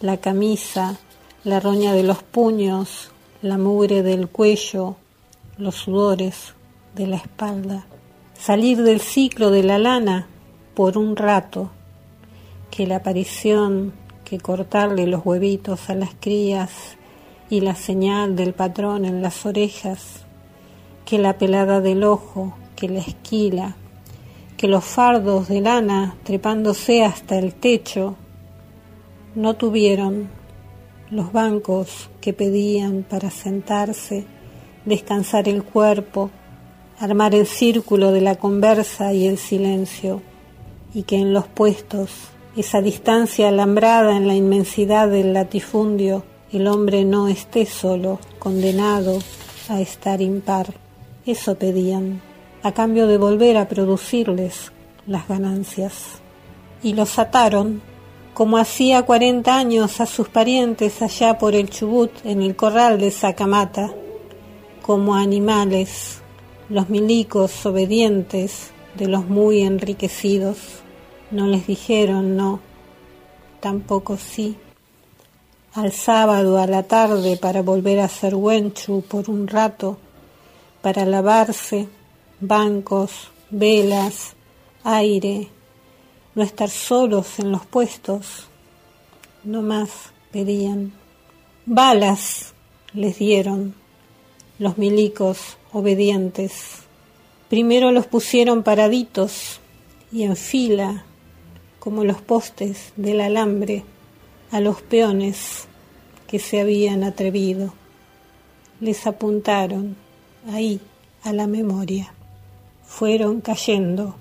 la camisa, la roña de los puños, la mugre del cuello, los sudores de la espalda, salir del ciclo de la lana por un rato, que la aparición, que cortarle los huevitos a las crías y la señal del patrón en las orejas, que la pelada del ojo, que la esquila, que los fardos de lana trepándose hasta el techo, no tuvieron los bancos que pedían para sentarse, descansar el cuerpo, armar el círculo de la conversa y el silencio, y que en los puestos, esa distancia alambrada en la inmensidad del latifundio, el hombre no esté solo, condenado a estar impar. Eso pedían, a cambio de volver a producirles las ganancias. Y los ataron como hacía cuarenta años a sus parientes allá por el Chubut en el corral de Sacamata, como animales, los milicos obedientes de los muy enriquecidos. No les dijeron no, tampoco sí. Al sábado a la tarde para volver a ser Wenchu por un rato, para lavarse, bancos, velas, aire, no estar solos en los puestos, no más pedían. Balas les dieron los milicos obedientes. Primero los pusieron paraditos y en fila, como los postes del alambre, a los peones que se habían atrevido. Les apuntaron ahí a la memoria. Fueron cayendo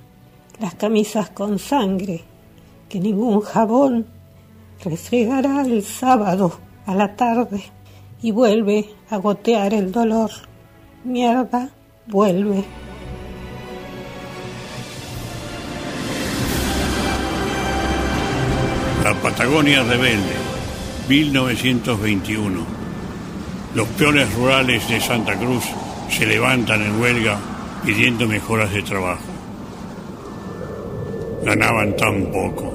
las camisas con sangre, que ningún jabón refregará el sábado a la tarde y vuelve a gotear el dolor. Mierda, vuelve. La Patagonia Rebelde, 1921. Los peones rurales de Santa Cruz se levantan en huelga pidiendo mejoras de trabajo ganaban tan poco.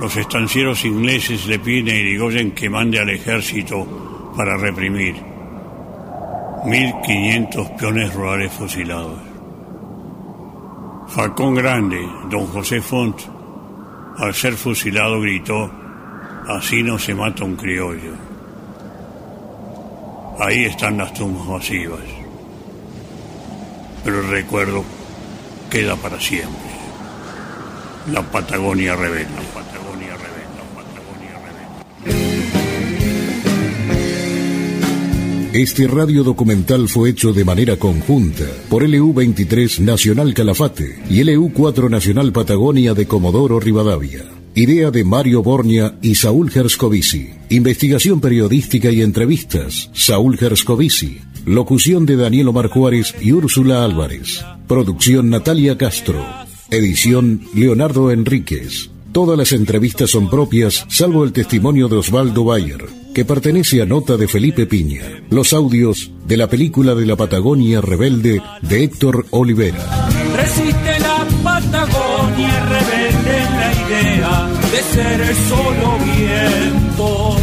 Los estancieros ingleses le piden a Irigoyen que mande al ejército para reprimir. 1.500 peones rurales fusilados. Falcón Grande, don José Font, al ser fusilado gritó, así no se mata un criollo. Ahí están las tumbas masivas. Pero el recuerdo queda para siempre. La Patagonia Rebelde. Patagonia Rebelde. Patagonia Rebelde. Este radio documental fue hecho de manera conjunta por LU23 Nacional Calafate y LU4 Nacional Patagonia de Comodoro Rivadavia. Idea de Mario Bornia y Saúl Gerscovici. Investigación periodística y entrevistas. Saúl Gerscovici. Locución de Daniel Omar Juárez y Úrsula Álvarez. Producción Natalia Castro. Edición Leonardo Enríquez. Todas las entrevistas son propias, salvo el testimonio de Osvaldo Bayer, que pertenece a nota de Felipe Piña. Los audios de la película de la Patagonia Rebelde de Héctor Olivera. Resiste la Patagonia rebelde la idea de ser solo viento,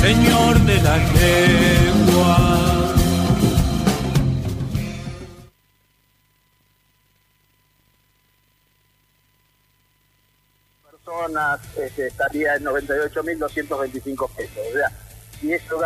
señor de la lengua. Personas este, estaría en 98.225 pesos. O sea, y eso